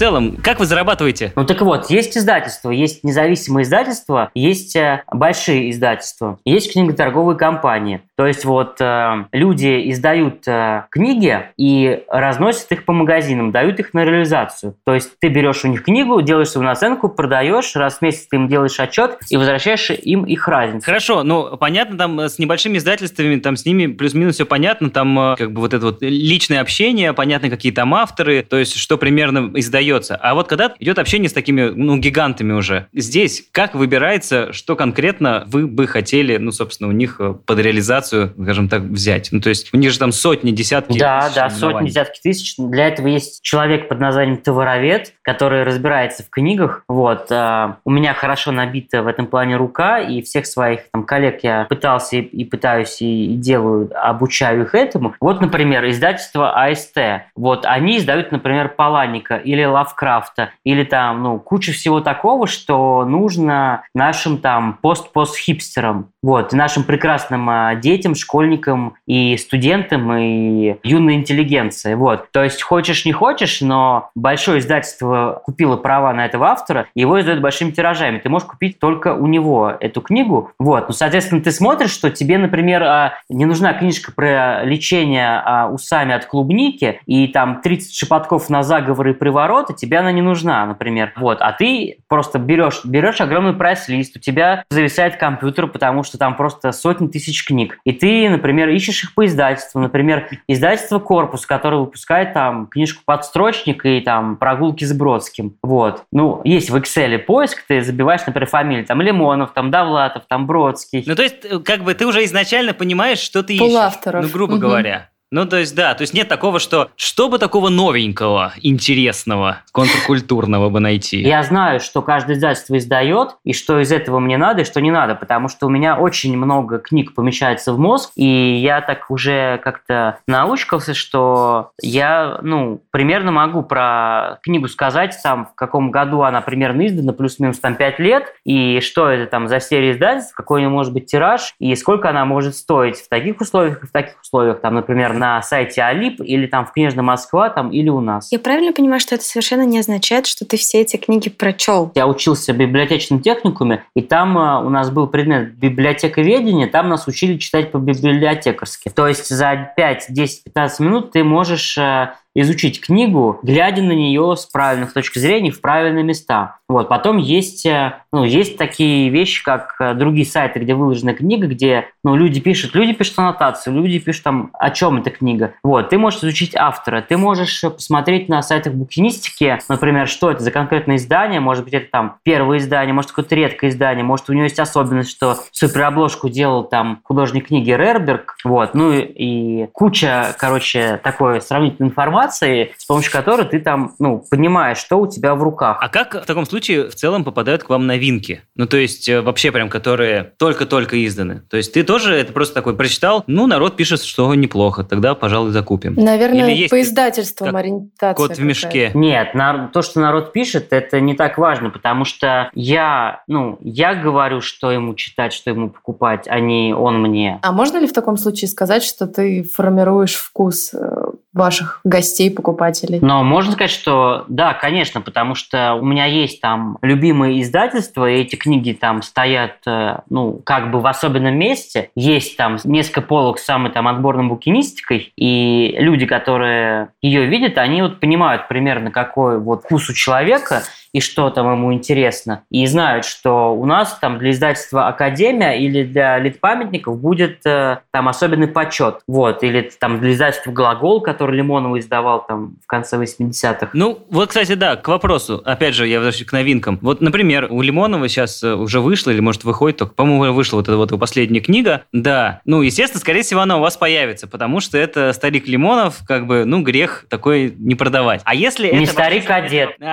[SPEAKER 6] целом, как вы зарабатываете?
[SPEAKER 7] Ну так вот, есть издательства, есть независимые издательства, есть э, большие издательства, есть книготорговые компании. То есть вот э, люди издают э, книги и разносят их по магазинам, дают их на реализацию. То есть ты берешь у них книгу, делаешь свою наценку, продаешь, раз в месяц ты им делаешь отчет и возвращаешь им их разницу.
[SPEAKER 6] Хорошо, ну понятно, там э, с небольшими издательствами, там с ними плюс-минус все понятно, там э, как бы вот это вот личное общение, понятно, какие там авторы, то есть что примерно издает остается. А вот когда идет общение с такими, ну, гигантами уже, здесь как выбирается, что конкретно вы бы хотели, ну, собственно, у них э, под реализацию репутацию, скажем так, взять? Ну, то есть у них же там сотни, десятки
[SPEAKER 7] Да,
[SPEAKER 6] тысяч
[SPEAKER 7] да, сотни, десятки тысяч. Для этого есть человек под названием товаровед, который разбирается в книгах. Вот. а, У меня хорошо набита в этом плане рука, и всех своих там, коллег я пытался и, и пытаюсь, и, и делаю, обучаю их этому. Вот, например, издательство АСТ. Вот они издают, например, Паланика или Лавкрафта, или там, ну, куча всего такого, что нужно нашим там пост-пост-хипстерам, вот, нашим прекрасным а, детям, школьникам и студентам, и юной интеллигенции, вот. То есть хочешь не хочешь, но большое издательство купило права на этого автора, и его издают большими тиражами. Ты можешь купить только у него эту книгу, вот. Ну, соответственно, ты смотришь, что тебе, например, а, не нужна книжка про лечение а, усами от клубники, и там 30 шепотков на заговоры и привороты, тебе она не нужна, например. Вот. А ты просто берешь, берешь огромный прайс-лист, у тебя зависает компьютер, потому что там просто сотни тысяч книг. И ты, например, ищешь их по издательству. Например, издательство «Корпус», которое выпускает там книжку «Подстрочник» и там «Прогулки с Бродским». Вот. Ну, есть в Excel поиск, ты забиваешь, например, фамилии. Там Лимонов, там Довлатов, там Бродский.
[SPEAKER 6] Ну, то есть, э, как бы ты уже изначально понимаешь, что ты ищешь.
[SPEAKER 5] Полавторов.
[SPEAKER 6] Ну, грубо
[SPEAKER 5] Мгм.
[SPEAKER 6] говоря. Ну, то есть, да, то есть нет такого, что что бы такого новенького, интересного, контркультурного бы найти.
[SPEAKER 7] Я знаю, что каждое издательство издает, и что из этого мне надо, и что не надо, потому что у меня очень много книг помещается в мозг, и я так уже как-то научкался, что я, ну, примерно могу про книгу сказать, там, в каком году она примерно издана, плюс-минус там 5 лет, и что это там за серия издательств, какой у нее может быть тираж, и сколько она может стоить в таких условиях в таких условиях, там, например, на сайте Алип, или там в Книжном Москва, там, или у нас.
[SPEAKER 4] Я правильно понимаю, что это совершенно не означает, что ты все эти книги прочел?
[SPEAKER 7] Я учился в библиотечном техникуме, и там э, у нас был предмет библиотековедения, там нас учили читать по-библиотекарски. То есть за 5, 10, 15 минут ты можешь э, изучить книгу, глядя на нее с правильных точки зрения в правильные места. Вот. Потом есть, э, ну, есть такие вещи, как э, другие сайты, где выложена книга, где ну, люди пишут, люди пишут аннотацию, люди пишут там, о чем эта книга. Вот. Ты можешь изучить автора, ты можешь э, посмотреть на сайтах букинистики, например, что это за конкретное издание, может быть, это там первое издание, может, какое-то редкое издание, может, у него есть особенность, что суперобложку делал там художник книги Рерберг, вот, ну и, и куча, короче, такой сравнительной информации, с помощью которой ты там, ну, понимаешь, что у тебя в руках.
[SPEAKER 6] А как в таком случае в целом попадают к вам новинки? Ну, то есть, э, вообще прям, которые только-только изданы. То есть, ты тоже это просто такой прочитал, ну, народ пишет, что неплохо, тогда, пожалуй, закупим.
[SPEAKER 5] Наверное,
[SPEAKER 6] Или есть
[SPEAKER 5] по издательствам
[SPEAKER 6] как
[SPEAKER 5] ориентация.
[SPEAKER 6] Кот в мешке.
[SPEAKER 7] Нет, на- то, что народ пишет, это не так важно, потому что я, ну, я говорю, что ему читать, что ему покупать, а не он мне.
[SPEAKER 5] А можно ли в таком случае сказать, что ты формируешь вкус э, ваших гостей, покупателей?
[SPEAKER 7] Но можно сказать, что да, конечно, потому что у меня есть там любимые издательства, и эти книги там стоят, э, ну, как бы в особенном месте. Есть там несколько полок с самой там отборной букинистикой, и люди, которые ее видят, они вот понимают примерно, какой вот вкус у человека, и что там ему интересно. И знают, что у нас там для издательства Академия или для литпамятников будет э, там особенный почет. Вот. Или там для издательства Глагол, который Лимонов издавал там в конце 80-х.
[SPEAKER 6] Ну, вот, кстати, да, к вопросу. Опять же, я возвращаюсь к новинкам. Вот, например, у Лимонова сейчас э, уже вышла, или, может, выходит только, по-моему, вышла вот эта вот его последняя книга. Да. Ну, естественно, скорее всего, она у вас появится, потому что это старик Лимонов, как бы, ну, грех такой не продавать. А если
[SPEAKER 7] Не
[SPEAKER 6] это...
[SPEAKER 7] старик, а дед.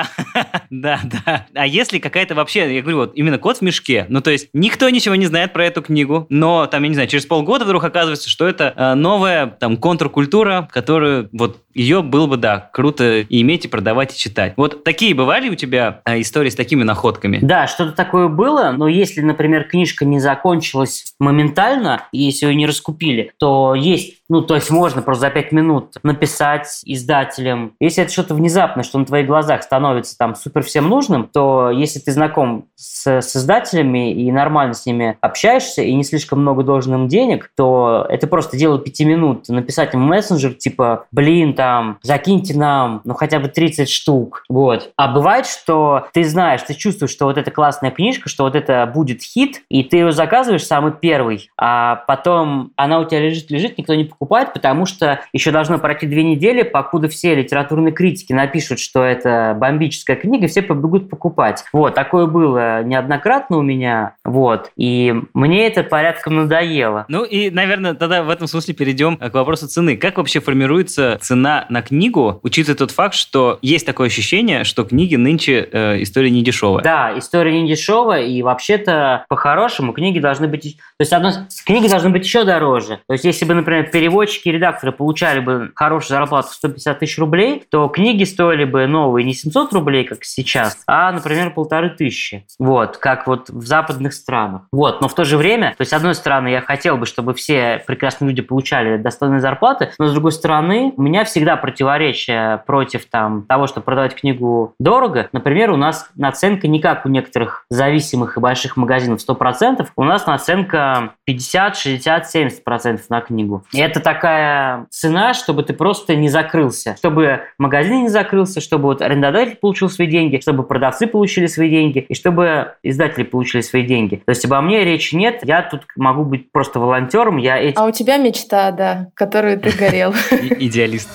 [SPEAKER 6] Да, да. А если какая-то вообще, я говорю, вот именно кот в мешке, ну, то есть никто ничего не знает про эту книгу, но там, я не знаю, через полгода вдруг оказывается, что это э, новая там контркультура, которую вот ее было бы, да, круто иметь, и продавать, и читать. Вот такие бывали у тебя э, истории с такими находками?
[SPEAKER 7] Да, что-то такое было, но если, например, книжка не закончилась моментально, если ее не раскупили, то есть, ну, то есть можно просто за пять минут написать издателям. Если это что-то внезапное, что на твоих глазах становится там супер всем нужным, то если ты знаком с, с издателями и нормально с ними общаешься, и не слишком много должен им денег, то это просто дело пяти минут. Написать им мессенджер, типа, блин, там, закиньте нам, ну, хотя бы 30 штук, вот. А бывает, что ты знаешь, ты чувствуешь, что вот эта классная книжка, что вот это будет хит, и ты ее заказываешь самый первый, а потом она у тебя лежит-лежит, никто не покупает, потому что еще должно пройти две недели, покуда все литературные критики напишут, что это бомбическая книга, все побегут покупать. Вот, такое было неоднократно у меня, вот, и мне это порядком надоело.
[SPEAKER 6] Ну и, наверное, тогда в этом смысле перейдем к вопросу цены. Как вообще формируется цена на книгу, учитывая тот факт, что есть такое ощущение, что книги нынче э, история не дешевая?
[SPEAKER 7] Да, история не дешевая, и вообще-то по-хорошему книги должны быть... То есть, одно, книги должны быть еще дороже. То есть, если бы, например, переводчики и редакторы получали бы хорошую зарплату в 150 тысяч рублей, то книги стоили бы новые не 700 рублей, как сейчас, а, например, полторы тысячи. Вот, как вот в западных странах. Вот, но в то же время, то есть, с одной стороны, я хотел бы, чтобы все прекрасные люди получали достойные зарплаты, но с другой стороны, у меня всегда противоречие против там, того, чтобы продавать книгу дорого. Например, у нас наценка не как у некоторых зависимых и больших магазинов 100%, у нас наценка 50, 60, 70% на книгу. И это такая цена, чтобы ты просто не закрылся, чтобы магазин не закрылся, чтобы вот арендодатель получил свои деньги, чтобы продавцы получили свои деньги и чтобы издатели получили свои деньги. То есть обо мне речи нет, я тут могу быть просто волонтером, я эти...
[SPEAKER 5] А у тебя мечта, да, которую ты горел.
[SPEAKER 6] Идеалист.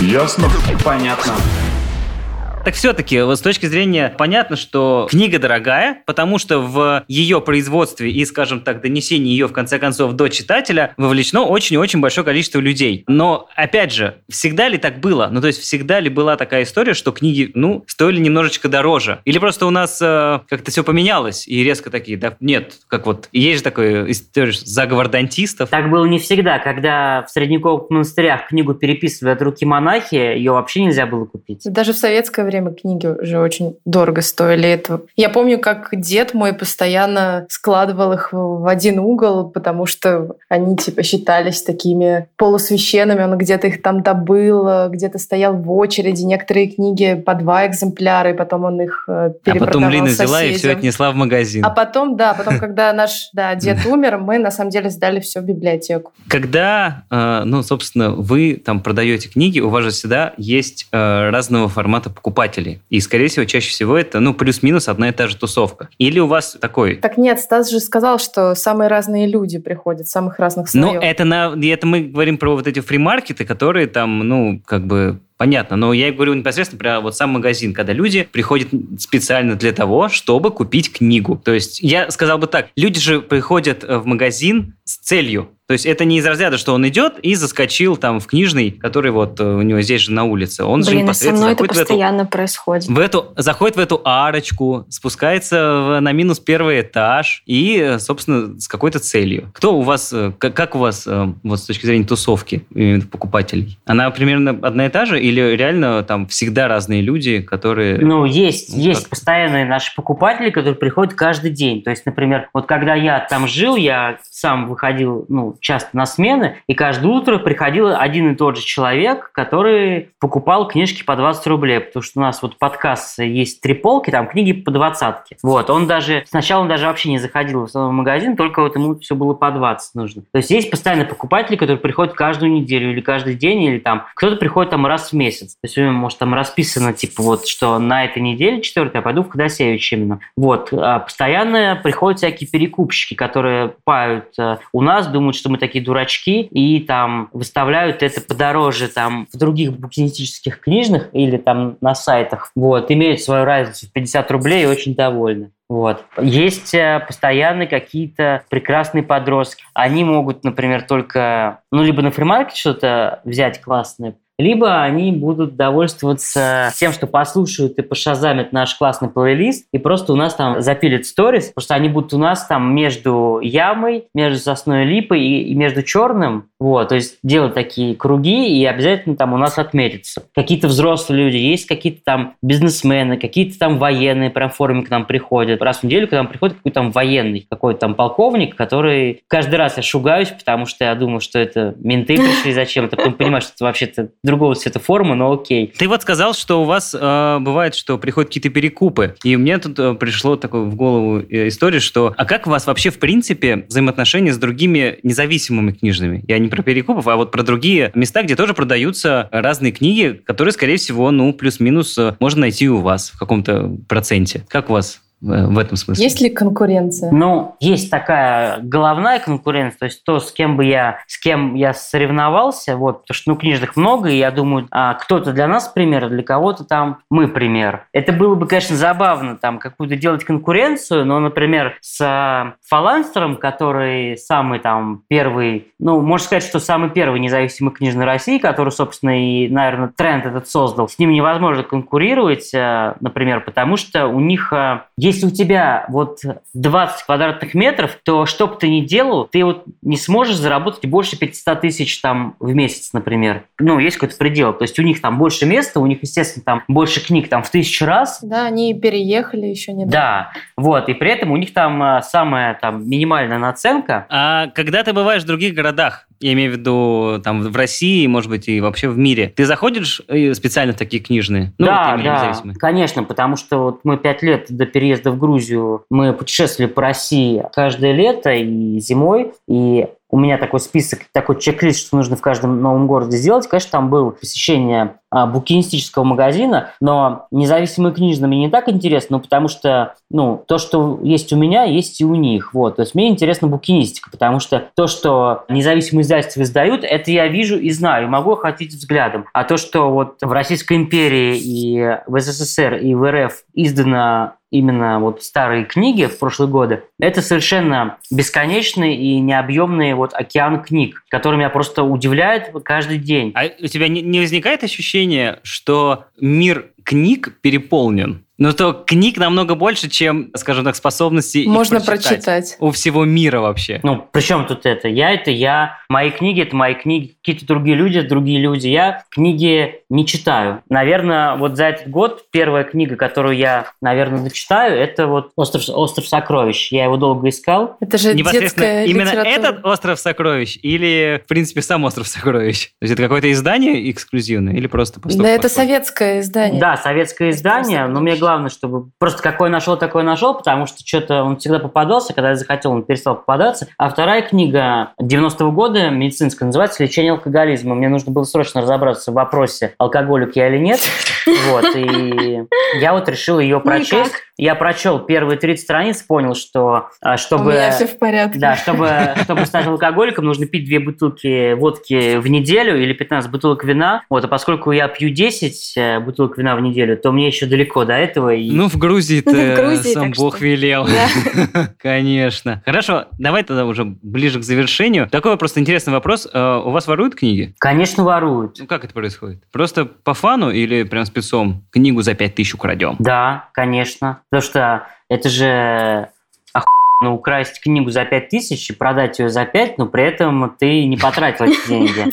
[SPEAKER 2] Ясно?
[SPEAKER 8] Понятно.
[SPEAKER 6] Так все-таки, вот с точки зрения, понятно, что книга дорогая, потому что в ее производстве и, скажем так, донесении ее, в конце концов, до читателя вовлечено очень-очень большое количество людей. Но, опять же, всегда ли так было? Ну, то есть, всегда ли была такая история, что книги, ну, стоили немножечко дороже? Или просто у нас э, как-то все поменялось, и резко такие, да, нет, как вот, есть же такой история, заговор дантистов.
[SPEAKER 7] Так было не всегда. Когда в средневековых монастырях книгу переписывали от руки монахи, ее вообще нельзя было купить.
[SPEAKER 5] Даже в советское время книги уже очень дорого стоили. Это... Я помню, как дед мой постоянно складывал их в один угол, потому что они типа считались такими полусвященными. Он где-то их там добыл, где-то стоял в очереди. Некоторые книги по два экземпляра, и потом он их перепродавал
[SPEAKER 6] А потом Лина взяла
[SPEAKER 5] соседям.
[SPEAKER 6] и все отнесла в магазин.
[SPEAKER 5] А потом, да, потом, когда наш да, дед умер, мы на самом деле сдали все в библиотеку.
[SPEAKER 6] Когда, э, ну, собственно, вы там продаете книги, у вас же всегда есть э, разного формата покупателей. И, скорее всего, чаще всего это, ну, плюс-минус одна и та же тусовка. Или у вас такой...
[SPEAKER 5] Так нет, Стас же сказал, что самые разные люди приходят, самых разных слоев.
[SPEAKER 6] Ну, это, на, это мы говорим про вот эти фримаркеты, которые там, ну, как бы Понятно, но я говорю непосредственно про вот сам магазин, когда люди приходят специально для того, чтобы купить книгу. То есть я сказал бы так, люди же приходят в магазин с целью. То есть это не из разряда, что он идет и заскочил там в книжный, который вот э, у него здесь же на улице. Он же
[SPEAKER 4] Блин, со
[SPEAKER 6] непосредственно
[SPEAKER 4] мной это
[SPEAKER 6] заходит в эту
[SPEAKER 4] постоянно происходит.
[SPEAKER 6] в эту, заходит в эту арочку, спускается на минус первый этаж и, э, собственно, с какой-то целью. Кто у вас, э, как, как у вас э, вот с точки зрения тусовки покупателей? Она примерно одна и та же или реально там всегда разные люди, которые...
[SPEAKER 7] Ну, есть,
[SPEAKER 6] Ну,
[SPEAKER 7] есть
[SPEAKER 6] как?
[SPEAKER 7] постоянные наши покупатели, которые приходят каждый день. То есть, например, вот когда я там жил, я сам выходил, ну, часто на смены, и каждое утро приходил один и тот же человек, который покупал книжки по 20 рублей, потому что у нас вот подкаст есть три полки, там книги по двадцатке. Вот, он даже, сначала он даже вообще не заходил в свой магазин, только вот ему все было по 20 нужно. То есть есть постоянные покупатели, которые приходят каждую неделю или каждый день, или там кто-то приходит там раз в месяц. То есть у него, может, там расписано, типа, вот, что на этой неделе, четвертая, пойду в Ходосевич именно. Вот. А постоянно приходят всякие перекупщики, которые пают э, у нас, думают, что мы такие дурачки, и там выставляют это подороже там в других букинистических книжных или там на сайтах. Вот. Имеют свою разницу в 50 рублей и очень довольны. Вот. Есть э, постоянно какие-то прекрасные подростки. Они могут, например, только, ну, либо на фримаркете что-то взять классное, либо они будут довольствоваться тем, что послушают и пошазамят наш классный плейлист, и просто у нас там запилят сторис, потому что они будут у нас там между ямой, между сосной липой и, и между черным, вот, то есть делать такие круги, и обязательно там у нас отметятся. Какие-то взрослые люди, есть какие-то там бизнесмены, какие-то там военные прям в форме к нам приходят. Раз в неделю к нам приходит какой-то там военный, какой-то там полковник, который каждый раз я шугаюсь, потому что я думаю, что это менты пришли зачем-то, потом понимаю, что это вообще-то другого цвета формы, но окей.
[SPEAKER 6] Ты вот сказал, что у вас э, бывает, что приходят какие-то перекупы. И мне тут э, пришло такое в голову э, история, что а как у вас вообще в принципе взаимоотношения с другими независимыми книжными? Я не про перекупов, а вот про другие места, где тоже продаются разные книги, которые, скорее всего, ну, плюс-минус э, можно найти у вас в каком-то проценте. Как у вас в этом смысле?
[SPEAKER 5] Есть ли конкуренция?
[SPEAKER 7] Ну, есть такая головная конкуренция, то есть то, с кем бы я, с кем я соревновался, вот, потому что, ну, книжных много, и я думаю, а, кто-то для нас пример, а для кого-то там мы пример. Это было бы, конечно, забавно, там, какую-то делать конкуренцию, но, например, с а, Фаланстером, который самый там первый, ну, можно сказать, что самый первый независимый книжный России, который, собственно, и, наверное, тренд этот создал, с ним невозможно конкурировать, а, например, потому что у них если у тебя вот 20 квадратных метров, то что бы ты ни делал, ты вот не сможешь заработать больше 500 тысяч там в месяц, например. Ну, есть какой-то предел. То есть у них там больше места, у них, естественно, там больше книг там в тысячу раз.
[SPEAKER 5] Да, они переехали еще недавно.
[SPEAKER 7] Да, вот. И при этом у них там а, самая там минимальная наценка.
[SPEAKER 6] А когда ты бываешь в других городах, я имею в виду там в России, может быть, и вообще в мире, ты заходишь э, специально в такие книжные? Ну,
[SPEAKER 7] да,
[SPEAKER 6] вот
[SPEAKER 7] да, конечно, потому что вот мы пять лет до переезда в Грузию, мы путешествовали по России каждое лето и зимой, и у меня такой список, такой чек-лист, что нужно в каждом новом городе сделать. Конечно, там было посещение букинистического магазина, но независимые книжные мне не так интересно, ну, потому что ну, то, что есть у меня, есть и у них. Вот. То есть мне интересна букинистика, потому что то, что независимые издательства издают, это я вижу и знаю, могу охватить взглядом. А то, что вот в Российской империи и в СССР и в РФ издано именно вот старые книги в прошлые годы, это совершенно бесконечный и необъемный вот океан книг, который меня просто удивляет каждый день.
[SPEAKER 6] А у тебя не, не возникает ощущение, что мир книг переполнен? Но то книг намного больше, чем, скажем так, способностей их
[SPEAKER 5] Можно
[SPEAKER 6] прочитать.
[SPEAKER 5] прочитать.
[SPEAKER 6] У всего мира вообще.
[SPEAKER 7] Ну, при чем тут это? Я это я, мои книги это мои книги, какие-то другие люди это другие люди. Я книги не читаю. Наверное, вот за этот год первая книга, которую я, наверное, дочитаю, это вот «Остров, «Остров сокровищ». Я его долго искал.
[SPEAKER 5] Это же
[SPEAKER 6] Непосредственно
[SPEAKER 5] детская
[SPEAKER 6] именно
[SPEAKER 5] литература.
[SPEAKER 6] этот остров сокровищ или, в принципе, сам остров сокровищ? То есть это какое-то издание эксклюзивное или просто поступ-
[SPEAKER 5] Да, это
[SPEAKER 6] поступ?
[SPEAKER 5] советское издание.
[SPEAKER 7] Да, советское издание, но мне главное, чтобы просто какой нашел, такой нашел, потому что что-то он всегда попадался, когда я захотел, он перестал попадаться. А вторая книга 90-го года, медицинская, называется «Лечение алкоголизма». Мне нужно было срочно разобраться в вопросе, алкоголик я или нет. Вот, и я вот решил ее
[SPEAKER 4] Ну
[SPEAKER 7] прочесть.
[SPEAKER 4] как?
[SPEAKER 7] Я прочел первые 30 страниц, понял, что а,
[SPEAKER 5] У
[SPEAKER 7] чтобы...
[SPEAKER 5] меня все в порядке.
[SPEAKER 7] Да, чтобы, чтобы стать алкоголиком, нужно пить две бутылки водки в неделю или 15 бутылок вина. Вот, а поскольку я пью 10 э, бутылок вина в неделю, то мне еще далеко до этого. И...
[SPEAKER 6] Ну, в Грузии
[SPEAKER 4] Ну,
[SPEAKER 6] ты
[SPEAKER 4] в Грузии,
[SPEAKER 6] сам Бог
[SPEAKER 4] что-
[SPEAKER 6] велел.
[SPEAKER 4] Да.
[SPEAKER 6] Конечно. Хорошо, давай тогда уже ближе к завершению. Такой просто интересный вопрос. Э, У вас воруют книги?
[SPEAKER 7] Конечно, воруют.
[SPEAKER 6] Ну, как это происходит? Просто по фану или прям спецом книгу за 5000 украдем?
[SPEAKER 7] Да, конечно. Потому что это же охуенно украсть книгу за 5 тысяч и продать ее за 5, но при этом ты не потратил эти деньги.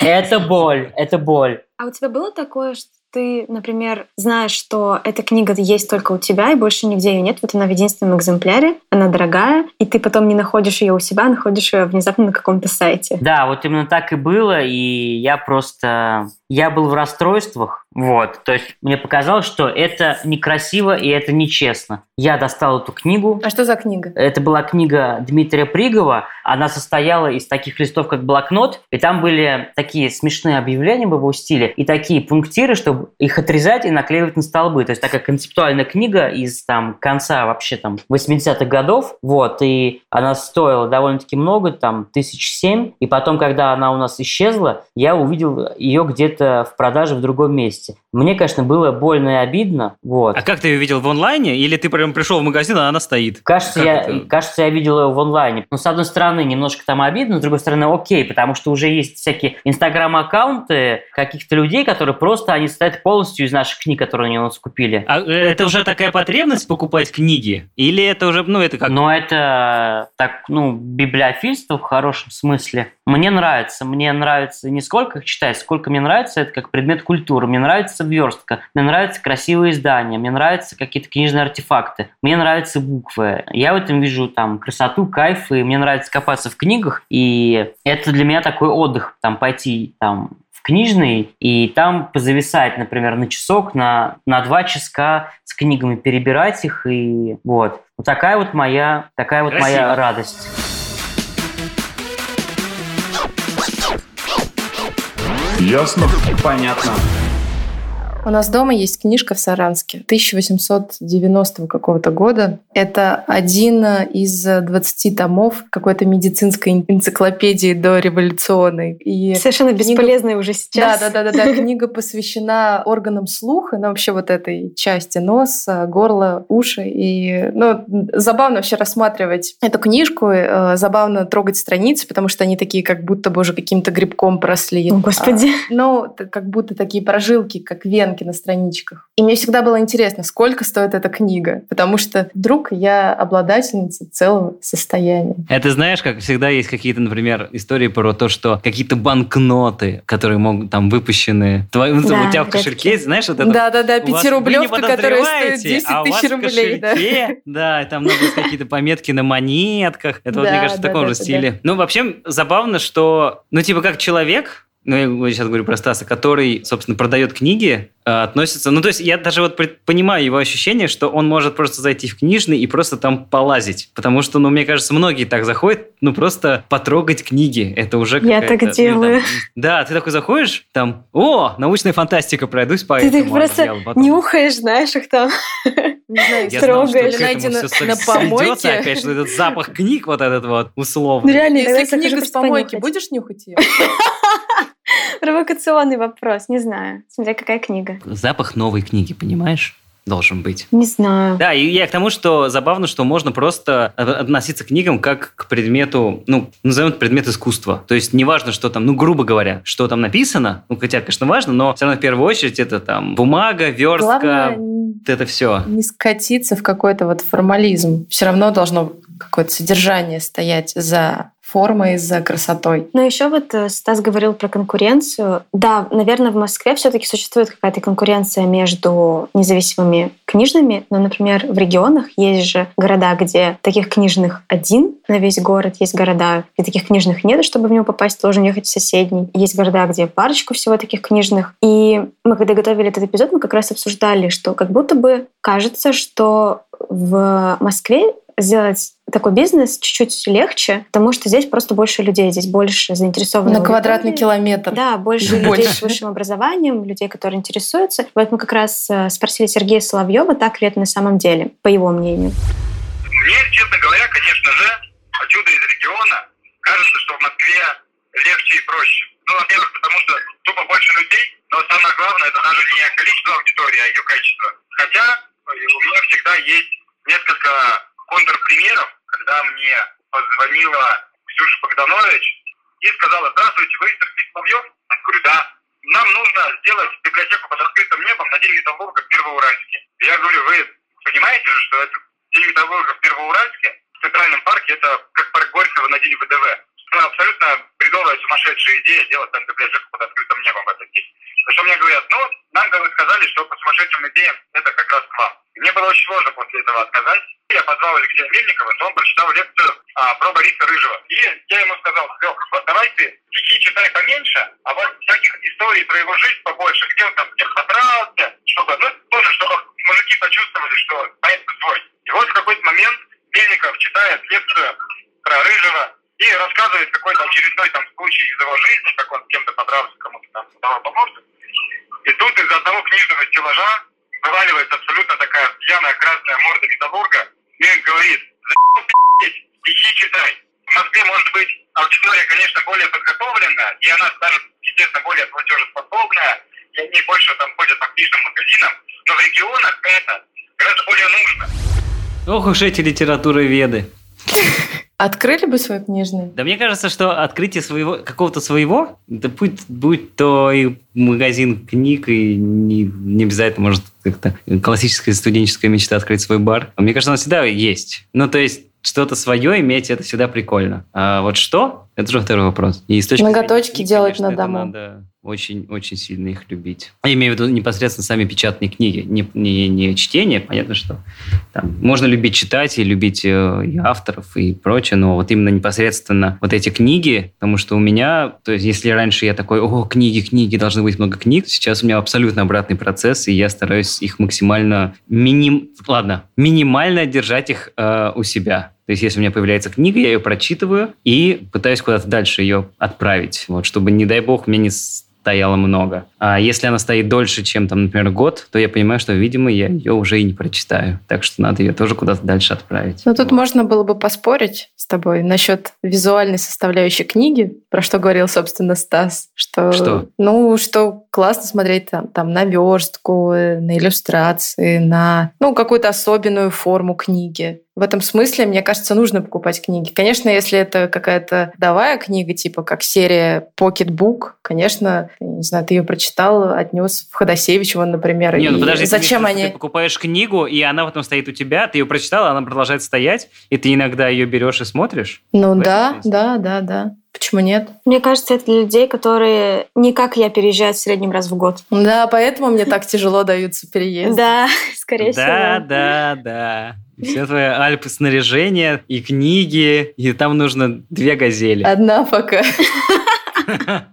[SPEAKER 7] Это боль, это боль.
[SPEAKER 4] А у тебя было такое, что ты, например, знаешь, что эта книга есть только у тебя, и больше нигде ее нет, вот она в единственном экземпляре, она дорогая, и ты потом не находишь ее у себя, а находишь ее внезапно на каком-то сайте.
[SPEAKER 7] Да, вот именно так и было, и я просто... Я был в расстройствах, вот. То есть мне показалось, что это некрасиво и это нечестно. Я достал эту книгу,
[SPEAKER 5] А что за книга?
[SPEAKER 7] Это была книга Дмитрия Пригова. Она состояла из таких листов, как блокнот, и там были такие смешные объявления в его стиле и такие пунктиры, чтобы их отрезать и наклеивать на столбы. То есть такая концептуальная книга из там конца вообще там 80-х годов, вот, и она стоила довольно-таки много, там тысяч семь, и потом, когда она у нас исчезла, я увидел ее где-то в продаже в другом месте. Мне, конечно, было больно и обидно, вот.
[SPEAKER 6] А как ты ее видел в онлайне? Или ты прям пришел в магазин, а она стоит?
[SPEAKER 7] Кажется,
[SPEAKER 6] Как
[SPEAKER 7] я,
[SPEAKER 6] это?
[SPEAKER 7] кажется, я видел ее в онлайне. Но, с одной стороны, немножко там обидно, с другой стороны, окей, потому что уже есть всякие инстаграм-аккаунты каких-то людей, которые просто, они состоят полностью из наших книг, которые они у нас купили.
[SPEAKER 6] А э, это уже такая потребность покупать книги? Или это уже, ну, это как...
[SPEAKER 7] Но это так, ну, библиофильство в хорошем смысле. Мне нравится. Мне нравится не сколько их читать, сколько мне нравится это как предмет культуры. Мне нравится верстка, мне нравятся красивые издания, мне нравятся какие-то книжные артефакты, мне нравятся буквы. Я в этом вижу там красоту, кайф, и мне нравится копаться в книгах, и это для меня такой отдых, там пойти там в книжный и там позависать, например, на часок, на, на два часа с книгами, перебирать их и вот. Вот такая вот моя, такая вот моя
[SPEAKER 6] Красиво.
[SPEAKER 7] радость.
[SPEAKER 2] Ясно?
[SPEAKER 8] Понятно.
[SPEAKER 5] У нас дома есть книжка в Саранске 1890 какого-то года. Это один из 20 томов какой-то медицинской энциклопедии дореволюционной. И
[SPEAKER 4] Совершенно
[SPEAKER 5] книга-
[SPEAKER 4] бесполезная уже сейчас.
[SPEAKER 5] Да, да, да, да, да. Книга посвящена органам слуха, ну вообще вот этой части носа, горла, уши. И ну, забавно вообще рассматривать эту книжку, э, забавно трогать страницы, потому что они такие как будто бы уже каким-то грибком просли.
[SPEAKER 4] О, Господи.
[SPEAKER 5] А, ну, как будто такие прожилки, как венки на страничках. И мне всегда было интересно, сколько стоит эта книга, потому что вдруг я обладательница целого состояния.
[SPEAKER 6] Это знаешь, как всегда есть какие-то, например, истории про то, что какие-то банкноты, которые могут там выпущены. Твои-
[SPEAKER 4] Да,
[SPEAKER 6] у тебя в кошельке,
[SPEAKER 4] редкие.
[SPEAKER 6] знаешь, вот это
[SPEAKER 5] Да-да-да, пятирублевка, которая стоит
[SPEAKER 6] подозреваете,
[SPEAKER 5] 10
[SPEAKER 6] а
[SPEAKER 5] тысяч
[SPEAKER 6] в
[SPEAKER 5] рублей. Да.
[SPEAKER 6] кошельке, да, и там много какие-то пометки на монетках. Это вот, мне
[SPEAKER 5] Да,
[SPEAKER 6] кажется, в
[SPEAKER 5] да,
[SPEAKER 6] таком
[SPEAKER 5] да,
[SPEAKER 6] же
[SPEAKER 5] да,
[SPEAKER 6] стиле. Ну, вообще, забавно, что, ну, типа, как человек, ну, я сейчас говорю про Стаса, который, собственно, продает книги, относится... Ну, то есть я даже вот понимаю его ощущение, что он может просто зайти в книжный и просто там полазить. Потому что, ну, мне кажется, многие так заходят, ну, просто потрогать книги. Это уже
[SPEAKER 4] Я
[SPEAKER 6] какая-то,
[SPEAKER 4] так
[SPEAKER 6] ну, там,
[SPEAKER 4] делаю.
[SPEAKER 6] да, ты такой заходишь, там, о, научная фантастика, пройдусь по
[SPEAKER 4] Ты так
[SPEAKER 6] этому
[SPEAKER 4] просто
[SPEAKER 6] разделу, потом.
[SPEAKER 4] нюхаешь, знаешь, их там.
[SPEAKER 5] Не знаю,
[SPEAKER 6] Я знал, что
[SPEAKER 4] трогаешь.
[SPEAKER 6] всё
[SPEAKER 5] на помойке.
[SPEAKER 6] опять, что этот запах книг вот этот вот
[SPEAKER 4] Ну
[SPEAKER 6] условный.
[SPEAKER 4] реально,
[SPEAKER 5] Если книга с помойки, будешь нюхать ее?
[SPEAKER 4] Провокационный вопрос, не знаю. Смотря какая книга.
[SPEAKER 6] Запах новой книги, понимаешь? Должен быть.
[SPEAKER 4] Не знаю.
[SPEAKER 6] Да, и я к тому, что забавно, что можно просто от- относиться к книгам как к предмету, ну, назовем это предмет искусства. То есть неважно, что там, ну, грубо говоря, что там написано, ну, хотя, конечно, важно, но все равно в первую очередь это там бумага, верстка,
[SPEAKER 5] Главное
[SPEAKER 6] вот это все.
[SPEAKER 5] не скатиться в какой-то вот формализм. Все равно должно какое-то содержание стоять за формой, за красотой.
[SPEAKER 4] Но еще вот э, Стас говорил про конкуренцию. Да, наверное, в Москве все-таки существует какая-то конкуренция между независимыми книжными. Но, например, в регионах есть же города, где таких книжных один на весь город. Есть города, где таких книжных нет, чтобы в него попасть, должен ехать в соседний. Есть города, где парочку всего таких книжных. И мы, когда готовили этот эпизод, мы как раз обсуждали, что как будто бы кажется, что в Москве сделать такой бизнес чуть-чуть легче, потому что здесь просто больше людей, здесь больше заинтересованных.
[SPEAKER 5] На квадратный километр.
[SPEAKER 4] Да, больше
[SPEAKER 5] Или
[SPEAKER 4] людей
[SPEAKER 5] больше.
[SPEAKER 4] с высшим образованием, людей, которые интересуются. Вот мы как раз э, спросили Сергея Соловьева, так ли это на самом деле, по его мнению.
[SPEAKER 1] Мне, честно говоря, конечно же, отсюда из региона кажется, что в Москве легче и проще. Ну, во-первых, потому что тупо больше людей, но самое главное, это даже не количество аудитории, а ее качество. Хотя э, у меня всегда есть несколько контрпримеров, когда мне позвонила Ксюша Богданович и сказала, здравствуйте, вы Сергей Соловьев? Я говорю, да. Нам нужно сделать библиотеку под открытым небом на День металлурга в Первоуральске. Я говорю, вы понимаете же, что это День металлурга в Первоуральске, в Центральном парке, это как парк Горького на День ВДВ. Ну, абсолютно бредовая, сумасшедшая идея сделать там библиотеку под открытым небом в этот день. Потому что мне говорят, ну, нам сказали, что по сумасшедшим идеям это как раз к вам. И мне было очень сложно после этого отказать. Я позвал Алексея Мельникова, то он прочитал лекцию а, про Бориса Рыжего. И я ему сказал, вот давай ты стихи читай поменьше, а вот всяких историй про его жизнь побольше, где он там всех подрался, чтобы, ну, тоже, чтобы мужики почувствовали, что поэт свой. И вот в какой-то момент Мельников читает лекцию про Рыжего и рассказывает какой-то очередной там случай из его жизни, как он с кем-то подрался, кому-то там давал помощь. И тут из одного книжного стеллажа вываливается абсолютно такая пьяная красная морда металлурга и он говорит, «Заебал ты, блядь, стихи читай. В Москве может быть аудитория, конечно, более подготовленная, и она даже, естественно, более платежеспособная, и они больше там ходят по книжным магазинам, но в регионах это гораздо более нужно.
[SPEAKER 6] Ох уж эти литературоведы.
[SPEAKER 5] Открыли бы свой книжный?
[SPEAKER 6] Да мне кажется, что открытие своего какого-то своего, да будь, будь то и магазин книг, и не, не обязательно, может, как-то классическая студенческая мечта открыть свой бар. Мне кажется, она всегда есть. Ну, то есть, что-то свое иметь, это всегда прикольно. А вот что? Это уже второй вопрос. И с точки
[SPEAKER 5] Ноготочки
[SPEAKER 6] зрения,
[SPEAKER 5] делать
[SPEAKER 6] конечно,
[SPEAKER 5] на дому.
[SPEAKER 6] Надо очень-очень сильно их любить. Я имею в виду непосредственно сами печатные книги, не, не, не чтение, понятно, что там можно любить читать и любить э, и авторов и прочее, но вот именно непосредственно вот эти книги, потому что у меня, то есть если раньше я такой, о, книги, книги, должно быть много книг, сейчас у меня абсолютно обратный процесс, и я стараюсь их максимально миним... Ладно, минимально держать их э, у себя. То есть, если у меня появляется книга, я ее прочитываю и пытаюсь куда-то дальше ее отправить, вот, чтобы, не дай бог, мне не стояло много. А если она стоит дольше, чем, там, например, год, то я понимаю, что, видимо, я ее уже и не прочитаю. Так что надо ее тоже куда-то дальше отправить.
[SPEAKER 5] Ну, тут
[SPEAKER 6] Вот.
[SPEAKER 5] можно было бы поспорить с тобой насчет визуальной составляющей книги, про что говорил, собственно, Стас. Что,
[SPEAKER 6] Что?
[SPEAKER 5] Ну, что классно смотреть там, там на верстку, на иллюстрации, на ну, какую-то особенную форму книги. В этом смысле, мне кажется, нужно покупать книги. Конечно, если это какая-то давая книга, типа как серия Pocketbook, конечно, я не знаю, ты ее прочитал, отнес в Ходосевич, вон, например.
[SPEAKER 6] Не, ну подожди, ты
[SPEAKER 5] зачем
[SPEAKER 6] что
[SPEAKER 5] они...
[SPEAKER 6] Ты покупаешь книгу, и она потом стоит у тебя, ты ее прочитала, она продолжает стоять, и ты иногда ее берешь и смотришь?
[SPEAKER 5] Ну да,
[SPEAKER 6] смысле?
[SPEAKER 5] да, да, да. Почему нет?
[SPEAKER 4] Мне кажется, это для людей, которые не как я переезжают в среднем раз в год.
[SPEAKER 5] Да, поэтому мне так тяжело даются переезды.
[SPEAKER 4] Да, скорее
[SPEAKER 6] Да,
[SPEAKER 4] всего.
[SPEAKER 6] да, да. И Все твои альпы снаряжение и книги, и там нужно две газели.
[SPEAKER 5] Одна пока.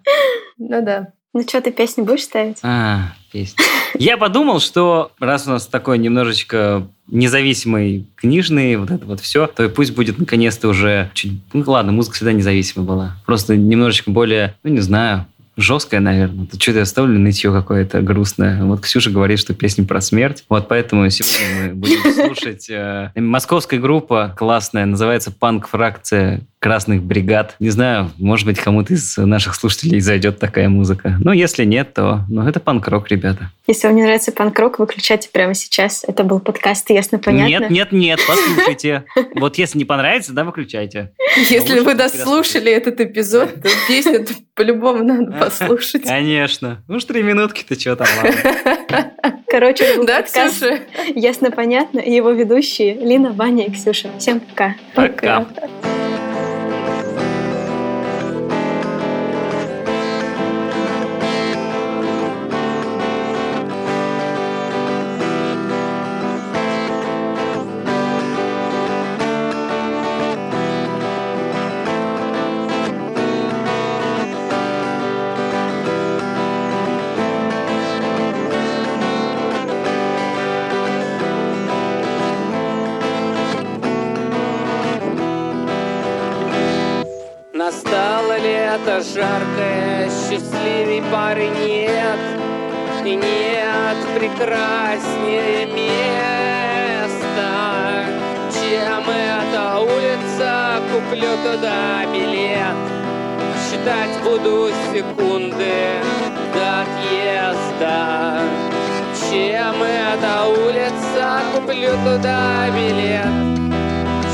[SPEAKER 5] Ну да.
[SPEAKER 4] Ну что, ты песни будешь ставить?
[SPEAKER 6] А, песня. Я подумал, что раз у нас такой немножечко независимый книжный, вот это вот все, то и пусть будет наконец-то уже чуть... Ну ладно, музыка всегда независимая была. Просто немножечко более, ну не знаю, жесткая, наверное. Тут что-то я ставлю нытье какое-то грустное. Вот Ксюша говорит, что песня про смерть. Вот поэтому сегодня мы будем слушать э, московская группа классная, называется «Панк-фракция красных бригад». Не знаю, может быть, кому-то из наших слушателей зайдет такая музыка. Но если нет, то ну, это панк-рок, ребята.
[SPEAKER 4] Если вам не нравится панк-рок, выключайте прямо сейчас. Это был подкаст «Ясно, понятно».
[SPEAKER 6] Нет, нет, нет, послушайте. Вот если не понравится, да, выключайте.
[SPEAKER 5] Если вы дослушали этот эпизод, то песню по-любому надо послушать.
[SPEAKER 6] Конечно. Ну, ж три минутки-то что там, ладно.
[SPEAKER 4] Короче, это был
[SPEAKER 5] Да,
[SPEAKER 4] подкаст
[SPEAKER 5] Ксюша?
[SPEAKER 4] «Ясно, понятно» и его ведущие Лина, Ваня и Ксюша. Всем пока.
[SPEAKER 6] Пока.
[SPEAKER 8] Настало жаркое, счастливей пары нет И нет прекраснее места. Чем эта улица, куплю туда билет. Считать буду секунды до отъезда. Чем эта улица, куплю туда билет.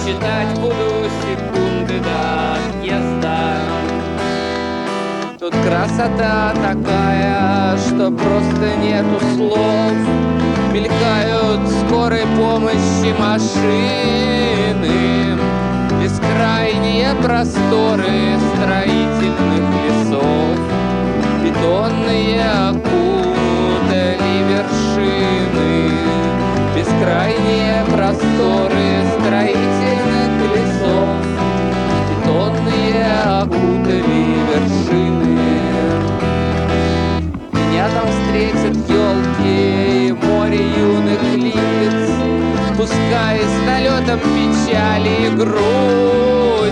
[SPEAKER 8] Считать буду секунды до отъезда Тут красота такая, что просто нету слов. Мелькают скорой помощи машины Бескрайние просторы строительных лесов. Бетонные окутали вершины Бескрайние просторы строительных лесов. Бетонные окутали вершины Меня там встретят елки море юных лиц. Пускай с налетом печали и грусти.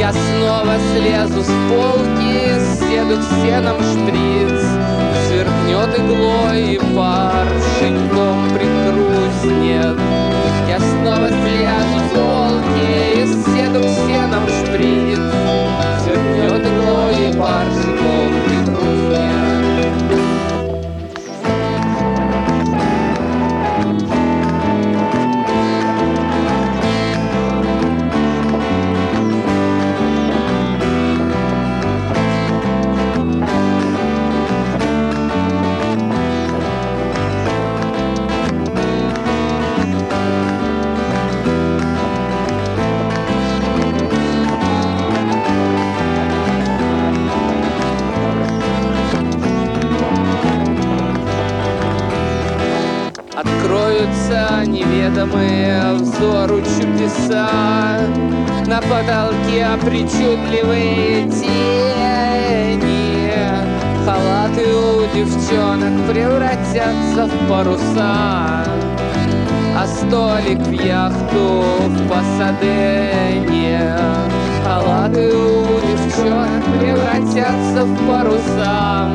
[SPEAKER 8] Я снова слезу с полки, седу сеном шприц. Сверкнет иглой и пар шеньком прикруснет Я снова слезу с полки и седу сеном шприц. Сверкнет иглой и пар шеньком причудливые тени. Халаты у девчонок превратятся в паруса А столик в яхту в Пасадене Халаты у девчонок превратятся в паруса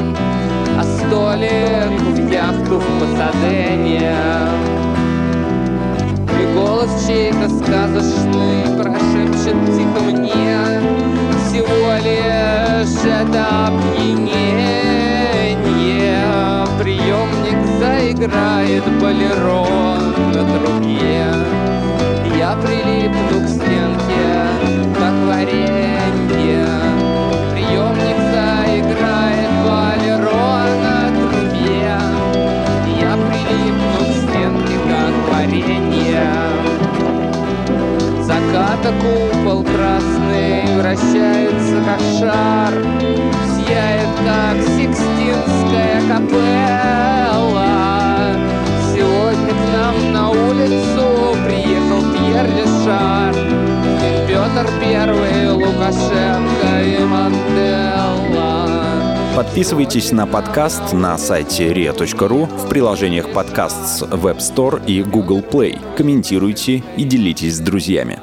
[SPEAKER 8] А столик в яхту в Пасадене И голос чей-то сказочный прошепчет тихо мне Всего лишь это опьянение. Приемник заиграет болеро на трубе Я прилипну к стенке, как варенье. Приемник заиграет болеро на трубе Я прилипну к стенке, как варенье. Заката красный вращается, как шар Сияет, как Сикстинская капелла Сегодня к нам на улицу приехал Пьер Лешар Петр Первый, Лукашенко и Манделла
[SPEAKER 9] Подписывайтесь на подкаст на сайте ria.ru в приложениях подкаст с Web Store и Google Play. Комментируйте и делитесь с друзьями.